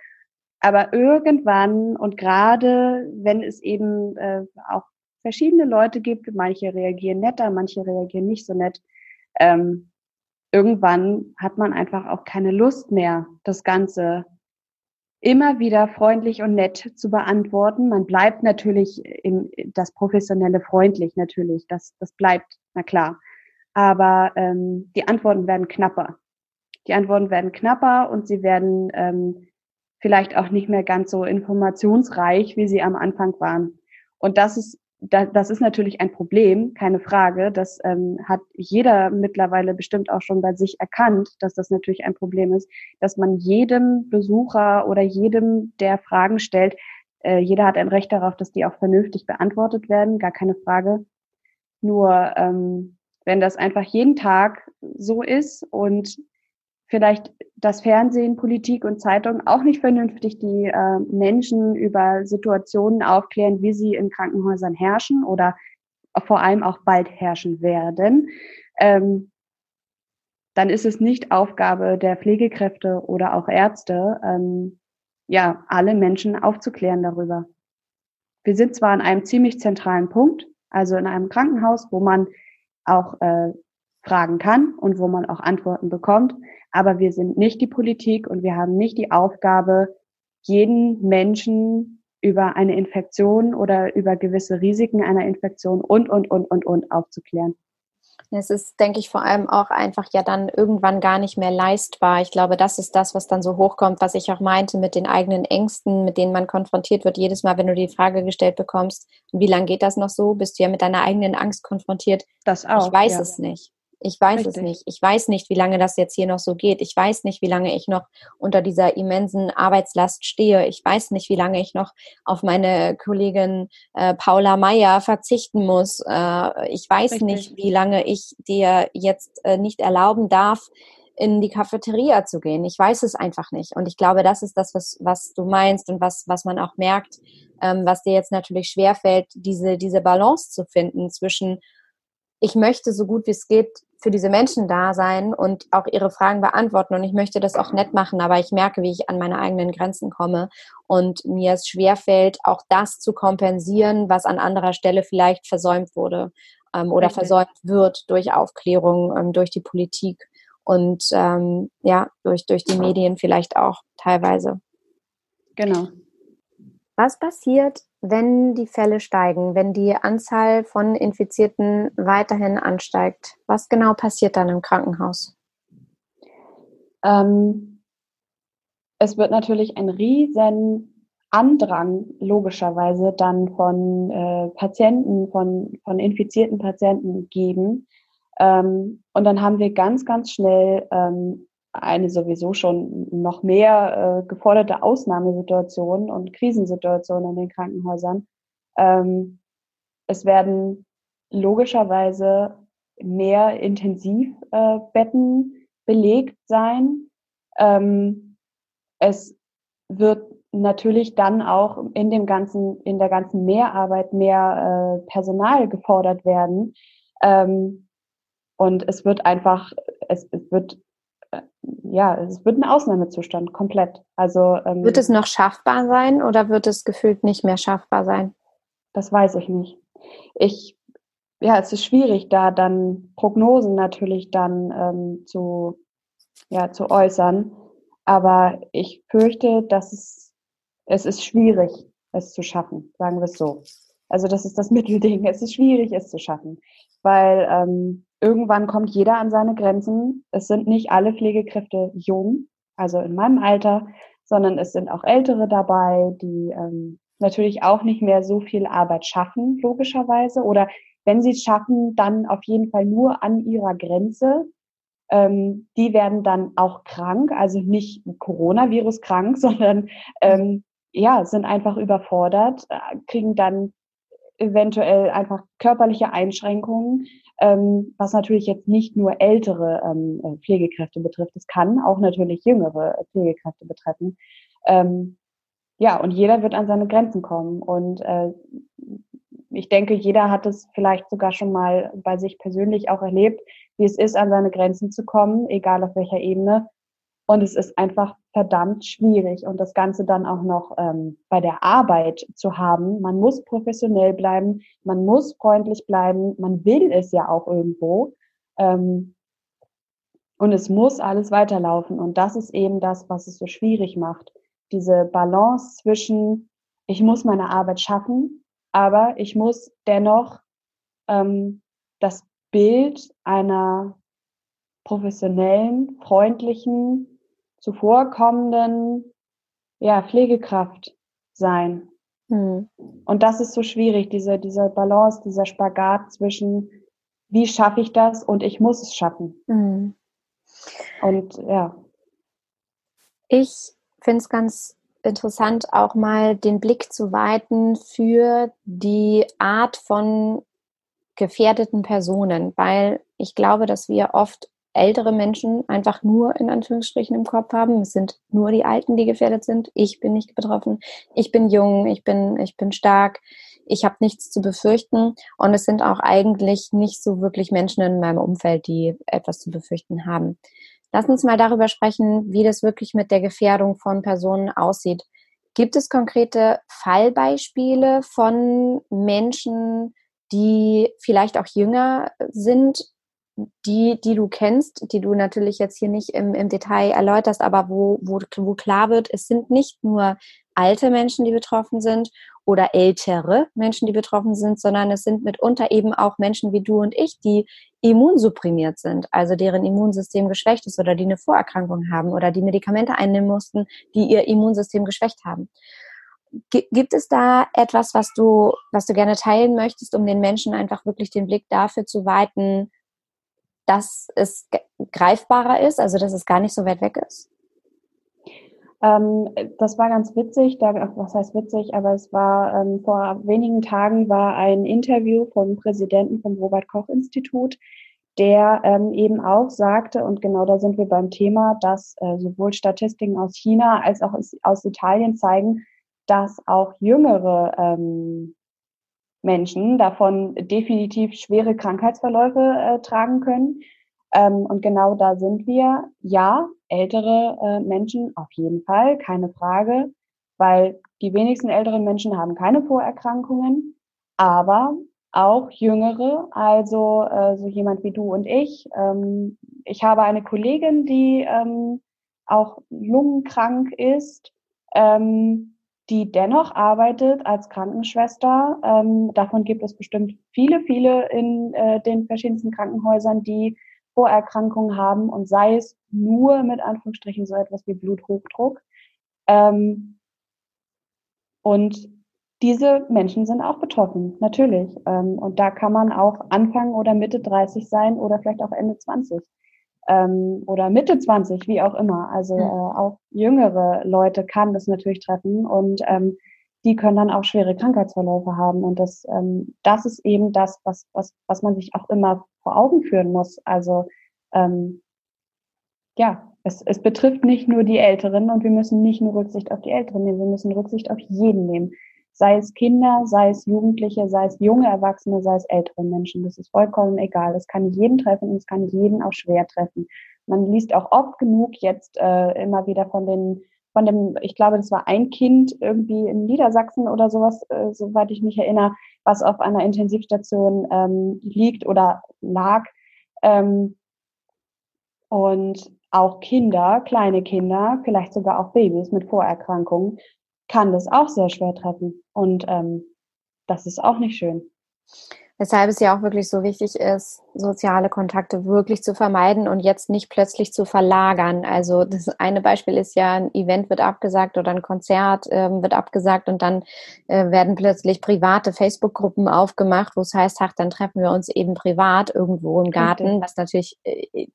Aber irgendwann und gerade wenn es eben äh, auch verschiedene Leute gibt. Manche reagieren netter, manche reagieren nicht so nett. Ähm, irgendwann hat man einfach auch keine Lust mehr, das Ganze immer wieder freundlich und nett zu beantworten. Man bleibt natürlich in das professionelle freundlich natürlich, das, das bleibt, na klar. Aber ähm, die Antworten werden knapper. Die Antworten werden knapper und sie werden ähm, vielleicht auch nicht mehr ganz so informationsreich, wie sie am Anfang waren. Und das ist da, das ist natürlich ein Problem, keine Frage. Das ähm, hat jeder mittlerweile bestimmt auch schon bei sich erkannt, dass das natürlich ein Problem ist, dass man jedem Besucher oder jedem, der Fragen stellt, äh, jeder hat ein Recht darauf, dass die auch vernünftig beantwortet werden, gar keine Frage. Nur ähm, wenn das einfach jeden Tag so ist und vielleicht das Fernsehen, Politik und Zeitung auch nicht vernünftig die äh, Menschen über Situationen aufklären, wie sie in Krankenhäusern herrschen oder vor allem auch bald herrschen werden, ähm, dann ist es nicht Aufgabe der Pflegekräfte oder auch Ärzte, ähm, ja, alle Menschen aufzuklären darüber. Wir sind zwar an einem ziemlich zentralen Punkt, also in einem Krankenhaus, wo man auch äh, fragen kann und wo man auch Antworten bekommt. Aber wir sind nicht die Politik und wir haben nicht die Aufgabe, jeden Menschen über eine Infektion oder über gewisse Risiken einer Infektion und, und, und, und, und aufzuklären. Es ist, denke ich, vor allem auch einfach ja dann irgendwann gar nicht mehr leistbar. Ich glaube, das ist das, was dann so hochkommt, was ich auch meinte mit den eigenen Ängsten, mit denen man konfrontiert wird. Jedes Mal, wenn du die Frage gestellt bekommst, wie lange geht das noch so, bist du ja mit deiner eigenen Angst konfrontiert. Das auch. Ich weiß ja. es nicht. Ich weiß Richtig. es nicht. Ich weiß nicht, wie lange das jetzt hier noch so geht. Ich weiß nicht, wie lange ich noch unter dieser immensen Arbeitslast stehe. Ich weiß nicht, wie lange ich noch auf meine Kollegin äh, Paula Meyer verzichten muss. Äh, ich weiß Richtig. nicht, wie lange ich dir jetzt äh, nicht erlauben darf, in die Cafeteria zu gehen. Ich weiß es einfach nicht. Und ich glaube, das ist das, was, was du meinst und was, was man auch merkt, ähm, was dir jetzt natürlich schwerfällt, diese, diese Balance zu finden zwischen, ich möchte so gut wie es geht für diese Menschen da sein und auch ihre Fragen beantworten und ich möchte das auch nett machen, aber ich merke, wie ich an meine eigenen Grenzen komme und mir es schwerfällt, auch das zu kompensieren, was an anderer Stelle vielleicht versäumt wurde ähm, oder okay. versäumt wird durch Aufklärung, ähm, durch die Politik und ähm, ja, durch, durch die Medien vielleicht auch teilweise. Genau. Was passiert, wenn die Fälle steigen, wenn die Anzahl von Infizierten weiterhin ansteigt? Was genau passiert dann im Krankenhaus? Ähm, es wird natürlich ein riesen Andrang logischerweise dann von äh, Patienten, von, von infizierten Patienten geben. Ähm, und dann haben wir ganz, ganz schnell ähm, eine sowieso schon noch mehr äh, geforderte Ausnahmesituation und Krisensituation in den Krankenhäusern. Ähm, es werden logischerweise mehr Intensivbetten äh, belegt sein. Ähm, es wird natürlich dann auch in dem ganzen, in der ganzen Mehrarbeit mehr äh, Personal gefordert werden. Ähm, und es wird einfach, es, es wird ja, es wird ein Ausnahmezustand komplett. Also ähm, wird es noch schaffbar sein oder wird es gefühlt nicht mehr schaffbar sein? Das weiß ich nicht. Ich ja, es ist schwierig, da dann Prognosen natürlich dann ähm, zu ja zu äußern. Aber ich fürchte, dass es es ist schwierig, es zu schaffen, sagen wir es so. Also das ist das Mittelding. Es ist schwierig, es zu schaffen, weil ähm, irgendwann kommt jeder an seine Grenzen. Es sind nicht alle Pflegekräfte jung, also in meinem Alter, sondern es sind auch Ältere dabei, die ähm, natürlich auch nicht mehr so viel Arbeit schaffen, logischerweise. Oder wenn sie es schaffen, dann auf jeden Fall nur an ihrer Grenze. Ähm, die werden dann auch krank, also nicht Coronavirus krank, sondern ähm, ja, sind einfach überfordert, äh, kriegen dann eventuell einfach körperliche Einschränkungen, ähm, was natürlich jetzt nicht nur ältere ähm, äh, Pflegekräfte betrifft. Es kann auch natürlich jüngere Pflegekräfte betreffen. Ähm, ja, und jeder wird an seine Grenzen kommen. Und äh, ich denke, jeder hat es vielleicht sogar schon mal bei sich persönlich auch erlebt, wie es ist, an seine Grenzen zu kommen, egal auf welcher Ebene. Und es ist einfach verdammt schwierig. Und das Ganze dann auch noch ähm, bei der Arbeit zu haben. Man muss professionell bleiben, man muss freundlich bleiben, man will es ja auch irgendwo. Ähm, und es muss alles weiterlaufen. Und das ist eben das, was es so schwierig macht. Diese Balance zwischen, ich muss meine Arbeit schaffen, aber ich muss dennoch ähm, das Bild einer professionellen, freundlichen, zuvorkommenden ja, Pflegekraft sein. Hm. Und das ist so schwierig, diese, diese Balance, dieser Spagat zwischen, wie schaffe ich das und ich muss es schaffen. Hm. Und ja. Ich finde es ganz interessant, auch mal den Blick zu weiten für die Art von gefährdeten Personen, weil ich glaube, dass wir oft ältere Menschen einfach nur in Anführungsstrichen im Kopf haben. Es sind nur die Alten, die gefährdet sind. Ich bin nicht betroffen. Ich bin jung. Ich bin, ich bin stark. Ich habe nichts zu befürchten. Und es sind auch eigentlich nicht so wirklich Menschen in meinem Umfeld, die etwas zu befürchten haben. Lass uns mal darüber sprechen, wie das wirklich mit der Gefährdung von Personen aussieht. Gibt es konkrete Fallbeispiele von Menschen, die vielleicht auch jünger sind die, die du kennst, die du natürlich jetzt hier nicht im, im Detail erläuterst, aber wo, wo, wo klar wird, es sind nicht nur alte Menschen, die betroffen sind oder ältere Menschen, die betroffen sind, sondern es sind mitunter eben auch Menschen wie du und ich, die immunsupprimiert sind, also deren Immunsystem geschwächt ist oder die eine Vorerkrankung haben oder die Medikamente einnehmen mussten, die ihr Immunsystem geschwächt haben. Gibt es da etwas, was du, was du gerne teilen möchtest, um den Menschen einfach wirklich den Blick dafür zu weiten, dass es greifbarer ist, also dass es gar nicht so weit weg ist? Ähm, das war ganz witzig, da, was heißt witzig, aber es war ähm, vor wenigen Tagen war ein Interview vom Präsidenten vom Robert Koch Institut, der ähm, eben auch sagte, und genau da sind wir beim Thema, dass äh, sowohl Statistiken aus China als auch aus Italien zeigen, dass auch jüngere ähm, Menschen davon definitiv schwere Krankheitsverläufe äh, tragen können. Ähm, und genau da sind wir. Ja, ältere äh, Menschen auf jeden Fall, keine Frage, weil die wenigsten älteren Menschen haben keine Vorerkrankungen, aber auch jüngere, also äh, so jemand wie du und ich. Ähm, ich habe eine Kollegin, die ähm, auch lungenkrank ist. Ähm, die dennoch arbeitet als Krankenschwester. Ähm, davon gibt es bestimmt viele, viele in äh, den verschiedensten Krankenhäusern, die Vorerkrankungen haben und sei es nur mit Anführungsstrichen so etwas wie Bluthochdruck. Ähm, und diese Menschen sind auch betroffen, natürlich. Ähm, und da kann man auch Anfang oder Mitte 30 sein oder vielleicht auch Ende 20 ähm, oder Mitte 20, wie auch immer. Also äh, auch jüngere Leute kann das natürlich treffen und ähm, die können dann auch schwere Krankheitsverläufe haben. Und das, ähm, das ist eben das, was, was, was man sich auch immer vor Augen führen muss. Also ähm, ja, es, es betrifft nicht nur die Älteren und wir müssen nicht nur Rücksicht auf die Älteren nehmen, wir müssen Rücksicht auf jeden nehmen sei es Kinder, sei es Jugendliche, sei es junge Erwachsene, sei es ältere Menschen. Das ist vollkommen egal. Es kann jeden treffen und es kann jeden auch schwer treffen. Man liest auch oft genug jetzt äh, immer wieder von den von dem, ich glaube, das war ein Kind irgendwie in Niedersachsen oder sowas, äh, soweit ich mich erinnere, was auf einer Intensivstation ähm, liegt oder lag. Ähm, und auch Kinder, kleine Kinder, vielleicht sogar auch Babys mit Vorerkrankungen, kann das auch sehr schwer treffen. Und ähm, das ist auch nicht schön. Weshalb es ja auch wirklich so wichtig ist, soziale Kontakte wirklich zu vermeiden und jetzt nicht plötzlich zu verlagern. Also das eine Beispiel ist ja, ein Event wird abgesagt oder ein Konzert ähm, wird abgesagt und dann äh, werden plötzlich private Facebook-Gruppen aufgemacht, wo es heißt, ach, dann treffen wir uns eben privat irgendwo im Garten, okay. was natürlich, äh,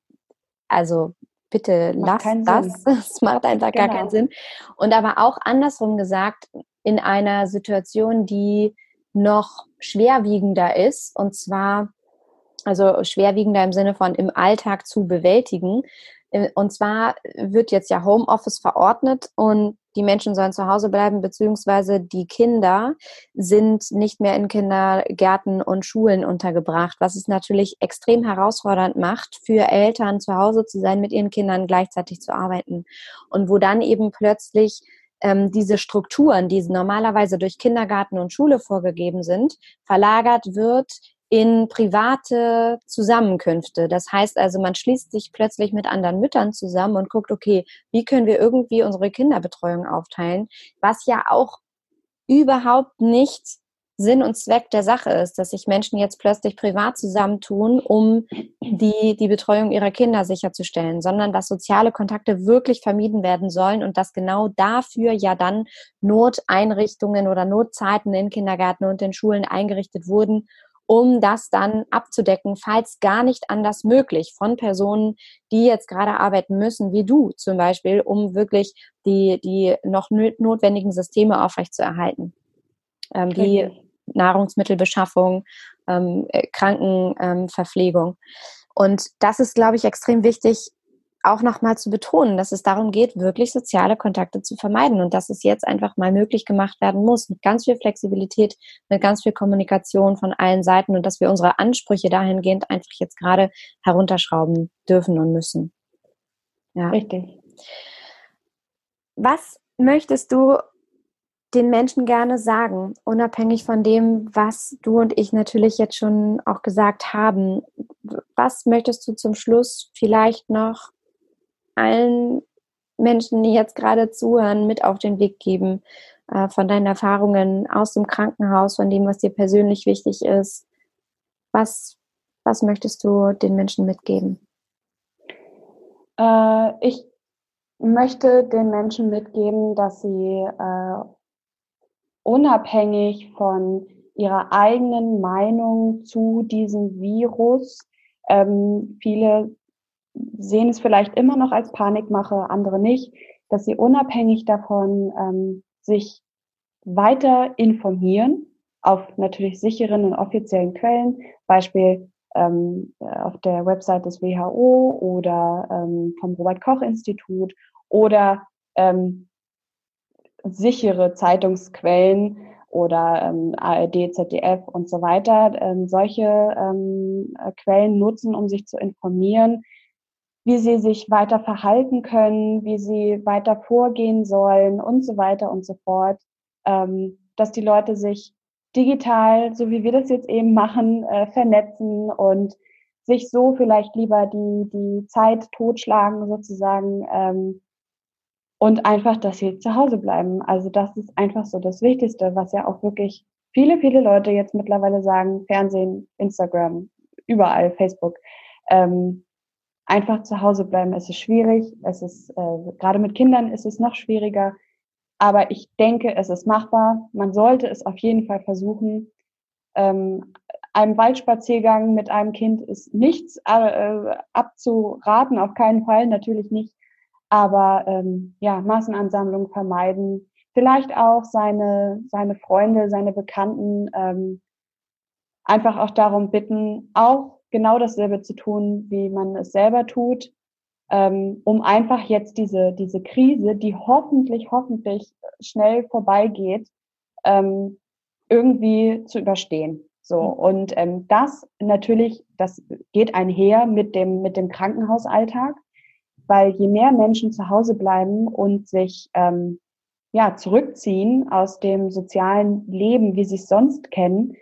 also bitte macht lass das. Es macht einfach genau. gar keinen genau. Sinn. Und aber auch andersrum gesagt, in einer Situation, die noch schwerwiegender ist, und zwar, also schwerwiegender im Sinne von im Alltag zu bewältigen. Äh, und zwar wird jetzt ja Homeoffice verordnet und die Menschen sollen zu Hause bleiben, beziehungsweise die Kinder sind nicht mehr in Kindergärten und Schulen untergebracht, was es natürlich extrem herausfordernd macht, für Eltern zu Hause zu sein, mit ihren Kindern gleichzeitig zu arbeiten. Und wo dann eben plötzlich ähm, diese Strukturen, die normalerweise durch Kindergarten und Schule vorgegeben sind, verlagert wird in private Zusammenkünfte. Das heißt also, man schließt sich plötzlich mit anderen Müttern zusammen und guckt, okay, wie können wir irgendwie unsere Kinderbetreuung aufteilen, was ja auch überhaupt nicht Sinn und Zweck der Sache ist, dass sich Menschen jetzt plötzlich privat zusammentun, um die, die Betreuung ihrer Kinder sicherzustellen, sondern dass soziale Kontakte wirklich vermieden werden sollen und dass genau dafür ja dann Noteinrichtungen oder Notzeiten in Kindergärten und in Schulen eingerichtet wurden, um das dann abzudecken, falls gar nicht anders möglich von Personen, die jetzt gerade arbeiten müssen, wie du zum Beispiel, um wirklich die, die noch notwendigen Systeme aufrechtzuerhalten. Ähm, wie okay. Nahrungsmittelbeschaffung, ähm, äh, Krankenverpflegung. Ähm, Und das ist, glaube ich, extrem wichtig, auch nochmal zu betonen, dass es darum geht, wirklich soziale Kontakte zu vermeiden und dass es jetzt einfach mal möglich gemacht werden muss, mit ganz viel Flexibilität, mit ganz viel Kommunikation von allen Seiten und dass wir unsere Ansprüche dahingehend einfach jetzt gerade herunterschrauben dürfen und müssen. Ja. Richtig. Was möchtest du den Menschen gerne sagen, unabhängig von dem, was du und ich natürlich jetzt schon auch gesagt haben. Was möchtest du zum Schluss vielleicht noch allen Menschen, die jetzt gerade zuhören, mit auf den Weg geben äh, von deinen Erfahrungen aus dem Krankenhaus, von dem, was dir persönlich wichtig ist? Was, was möchtest du den Menschen mitgeben? Äh, ich möchte den Menschen mitgeben, dass sie äh, unabhängig von ihrer eigenen Meinung zu diesem Virus, ähm, viele sehen es vielleicht immer noch als Panikmache, andere nicht, dass sie unabhängig davon ähm, sich weiter informieren auf natürlich sicheren und offiziellen Quellen, Beispiel ähm, auf der Website des WHO oder ähm, vom Robert Koch Institut oder ähm, sichere Zeitungsquellen oder ähm, ARD, ZDF und so weiter, ähm, solche ähm, Quellen nutzen, um sich zu informieren, wie sie sich weiter verhalten können, wie sie weiter vorgehen sollen und so weiter und so fort, ähm, dass die Leute sich digital, so wie wir das jetzt eben machen, äh, vernetzen und sich so vielleicht lieber die, die Zeit totschlagen sozusagen ähm, und einfach, dass sie zu Hause bleiben. Also das ist einfach so das Wichtigste, was ja auch wirklich viele, viele Leute jetzt mittlerweile sagen, Fernsehen, Instagram, überall, Facebook. Ähm, einfach zu Hause bleiben. Es ist schwierig. Es ist, äh, gerade mit Kindern ist es noch schwieriger. Aber ich denke, es ist machbar. Man sollte es auf jeden Fall versuchen. Ähm, einem Waldspaziergang mit einem Kind ist nichts äh, abzuraten, auf keinen Fall, natürlich nicht. Aber ähm, ja, Massenansammlung vermeiden. Vielleicht auch seine, seine Freunde, seine Bekannten ähm, einfach auch darum bitten, auch genau dasselbe zu tun, wie man es selber tut ähm, um einfach jetzt diese, diese Krise, die hoffentlich, hoffentlich schnell vorbeigeht, ähm, irgendwie zu überstehen. So, mhm. und ähm, das natürlich, das geht einher mit dem, mit dem Krankenhausalltag, weil je mehr Menschen zu Hause bleiben und sich ähm, ja, zurückziehen aus dem sozialen Leben, wie sie es sonst kennen,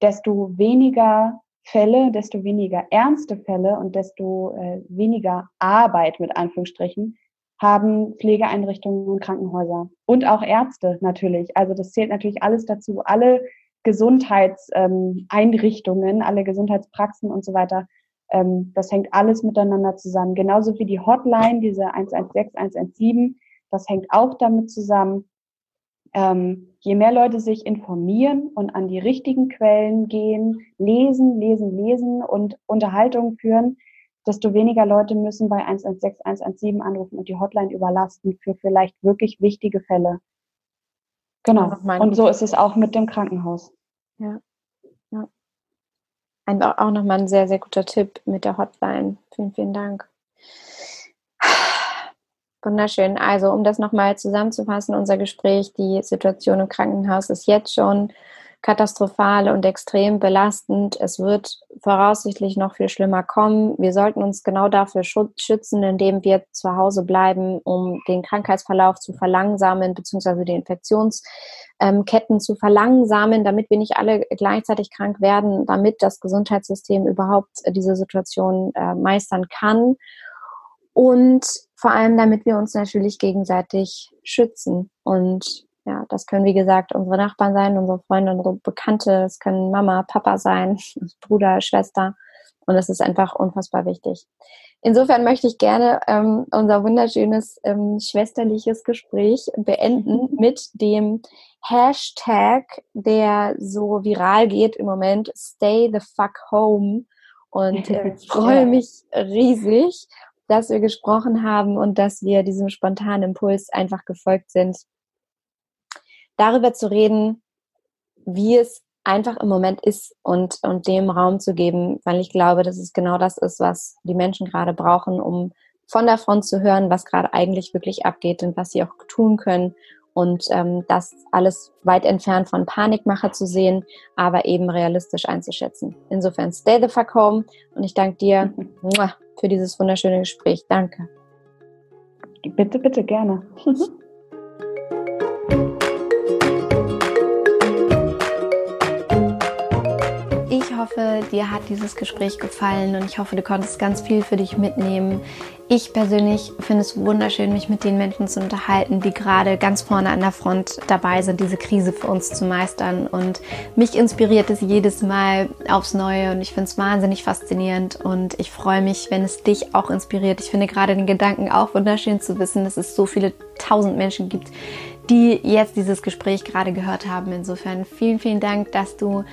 desto weniger Fälle, desto weniger ernste Fälle und desto äh, weniger Arbeit mit Anführungsstrichen haben Pflegeeinrichtungen und Krankenhäuser und auch Ärzte natürlich. Also das zählt natürlich alles dazu. Alle Gesundheitseinrichtungen, ähm, alle Gesundheitspraxen und so weiter. Ähm, das hängt alles miteinander zusammen. Genauso wie die Hotline, diese 116, 117, das hängt auch damit zusammen ähm, je mehr Leute sich informieren und an die richtigen Quellen gehen, lesen, lesen, lesen und Unterhaltungen führen, desto weniger Leute müssen bei 116, 117 anrufen und die Hotline überlasten für vielleicht wirklich wichtige Fälle. Genau. Und so ist es auch mit dem Krankenhaus. Ja. ja. Ein, auch nochmal ein sehr, sehr guter Tipp mit der Hotline. Vielen, vielen Dank. Wunderschön. Also, um das nochmal zusammenzufassen, unser Gespräch, die Situation im Krankenhaus ist jetzt schon katastrophal und extrem belastend. Es wird voraussichtlich noch viel schlimmer kommen. Wir sollten uns genau dafür schützen, indem wir zu Hause bleiben, um den Krankheitsverlauf zu verlangsamen, beziehungsweise die Infektionsketten zu verlangsamen, damit wir nicht alle gleichzeitig krank werden, damit das Gesundheitssystem überhaupt diese Situation äh, meistern kann. Und vor allem, damit wir uns natürlich gegenseitig schützen. Und ja, das können, wie gesagt, unsere Nachbarn sein, unsere Freunde, unsere Bekannte, es können Mama, Papa sein, Bruder, Schwester. Und es ist einfach unfassbar wichtig. Insofern möchte ich gerne ähm, unser wunderschönes ähm, schwesterliches Gespräch beenden mit dem Hashtag, der so viral geht im Moment, Stay the fuck home. Und äh, freue mich riesig dass wir gesprochen haben und dass wir diesem spontanen Impuls einfach gefolgt sind, darüber zu reden, wie es einfach im Moment ist und, und dem Raum zu geben, weil ich glaube, dass es genau das ist, was die Menschen gerade brauchen, um von der Front zu hören, was gerade eigentlich wirklich abgeht und was sie auch tun können, und ähm, das alles weit entfernt von Panikmache zu sehen, aber eben realistisch einzuschätzen. Insofern stay the fuck home und ich danke dir für dieses wunderschöne Gespräch. Danke. Bitte, bitte, gerne. hoffe, dir hat dieses Gespräch gefallen und ich hoffe, du konntest ganz viel für dich mitnehmen. Ich persönlich finde es wunderschön, mich mit den Menschen zu unterhalten, die gerade ganz vorne an der Front dabei sind, diese Krise für uns zu meistern. Und mich inspiriert es jedes Mal aufs Neue und ich finde es wahnsinnig faszinierend und ich freue mich, wenn es dich auch inspiriert. Ich finde gerade den Gedanken auch wunderschön zu wissen, dass es so viele tausend Menschen gibt, die jetzt dieses Gespräch gerade gehört haben. Insofern vielen, vielen Dank, dass du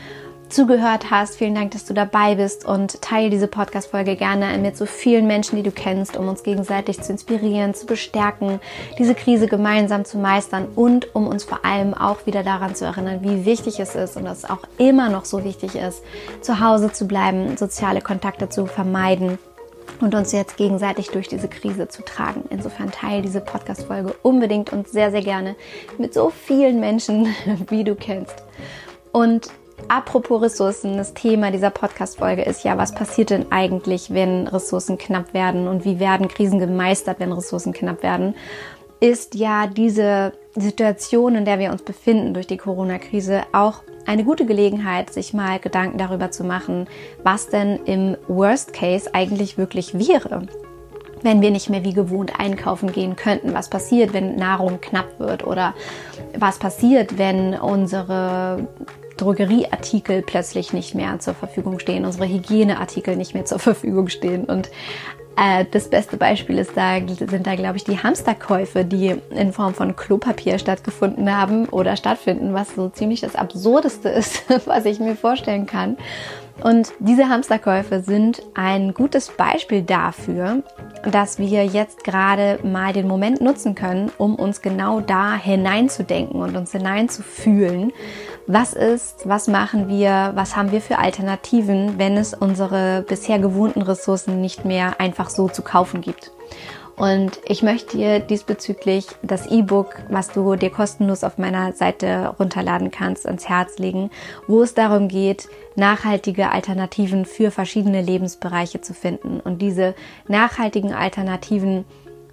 zugehört hast. Vielen Dank, dass du dabei bist und teile diese Podcast-Folge gerne mit so vielen Menschen, die du kennst, um uns gegenseitig zu inspirieren, zu bestärken, diese Krise gemeinsam zu meistern und um uns vor allem auch wieder daran zu erinnern, wie wichtig es ist und dass es auch immer noch so wichtig ist, zu Hause zu bleiben, soziale Kontakte zu vermeiden und uns jetzt gegenseitig durch diese Krise zu tragen. Insofern teile diese Podcast-Folge unbedingt und sehr, sehr gerne mit so vielen Menschen, wie du kennst. Und apropos Ressourcen, das Thema dieser Podcast-Folge ist ja, was passiert denn eigentlich, wenn Ressourcen knapp werden und wie werden Krisen gemeistert, wenn Ressourcen knapp werden? Ist ja diese Situation, in der wir uns befinden durch die Corona-Krise auch eine gute Gelegenheit, sich mal Gedanken darüber zu machen, was denn im Worst Case eigentlich wirklich wäre wenn wir nicht mehr wie gewohnt einkaufen gehen könnten. Was passiert, wenn Nahrung knapp wird? Oder was passiert, wenn unsere Drogerieartikel plötzlich nicht mehr zur Verfügung stehen, unsere Hygieneartikel nicht mehr zur Verfügung stehen und äh, das beste Beispiel ist da, sind da, glaube ich, die Hamsterkäufe, die in Form von Klopapier stattgefunden haben oder stattfinden, was so ziemlich das Absurdeste ist, was ich mir vorstellen kann. Und diese Hamsterkäufe sind ein gutes Beispiel dafür, dass wir jetzt gerade mal den Moment nutzen können, um uns genau da hineinzudenken und uns hineinzufühlen. Was ist, was machen wir, was haben wir für Alternativen, wenn es unsere bisher gewohnten Ressourcen nicht mehr einfach so zu kaufen gibt. Und ich möchte dir diesbezüglich das E-Book, was du dir kostenlos auf meiner Seite runterladen kannst, ans Herz legen, wo es darum geht, nachhaltige Alternativen für verschiedene Lebensbereiche zu finden. Und diese nachhaltigen Alternativen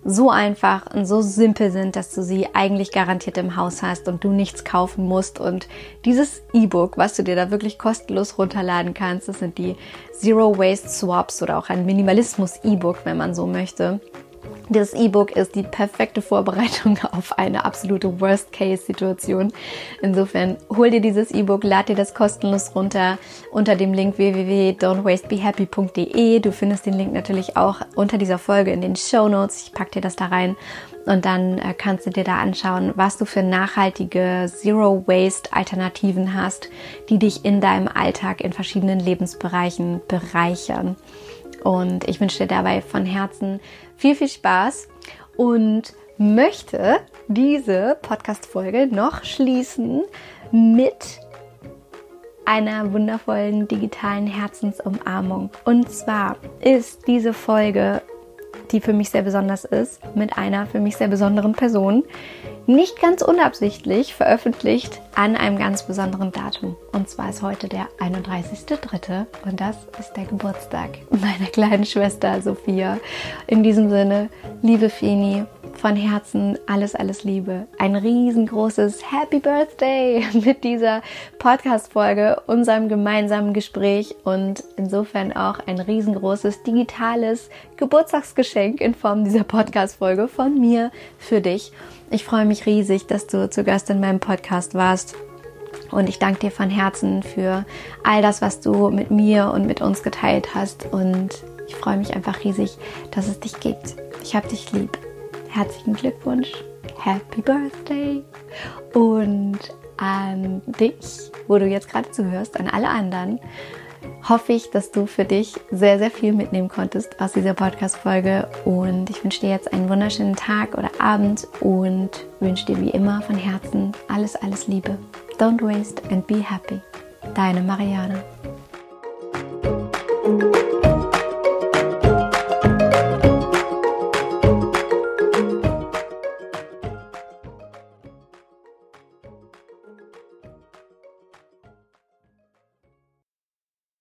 so einfach und so simpel sind, dass du sie eigentlich garantiert im Haus hast und du nichts kaufen musst. Und dieses E-Book, was du dir da wirklich kostenlos runterladen kannst, das sind die Zero Waste Swaps oder auch ein Minimalismus E-Book, wenn man so möchte. Das E-Book ist die perfekte Vorbereitung auf eine absolute Worst-Case-Situation. Insofern hol dir dieses E-Book, lad dir das kostenlos runter unter dem Link www.don'twastebehappy.de. Du findest den Link natürlich auch unter dieser Folge in den Show Notes. Ich pack dir das da rein und dann äh, kannst du dir da anschauen, was du für nachhaltige Zero-Waste-Alternativen hast, die dich in deinem Alltag in verschiedenen Lebensbereichen bereichern. Und ich wünsche dir dabei von Herzen viel, viel Spaß und möchte diese Podcast-Folge noch schließen mit einer wundervollen digitalen Herzensumarmung. Und zwar ist diese Folge, die für mich sehr besonders ist, mit einer für mich sehr besonderen Person, nicht ganz unabsichtlich veröffentlicht an einem ganz besonderen Datum. Und zwar ist heute der 31.3. und das ist der Geburtstag meiner kleinen Schwester Sophia. In diesem Sinne, liebe Feni, von Herzen alles, alles Liebe. Ein riesengroßes Happy Birthday mit dieser Podcast-Folge, unserem gemeinsamen Gespräch und insofern auch ein riesengroßes digitales Geburtstagsgeschenk in Form dieser Podcast-Folge von mir für dich. Ich freue mich riesig, dass du zu Gast in meinem Podcast warst. Und ich danke dir von Herzen für all das, was du mit mir und mit uns geteilt hast. Und ich freue mich einfach riesig, dass es dich gibt. Ich habe dich lieb. Herzlichen Glückwunsch. Happy Birthday. Und an dich, wo du jetzt gerade zuhörst, an alle anderen hoffe ich, dass du für dich sehr, sehr viel mitnehmen konntest aus dieser Podcast-Folge. Und ich wünsche dir jetzt einen wunderschönen Tag oder Abend und wünsche dir wie immer von Herzen alles, alles Liebe. Don't waste and be happy. Deine Mariana.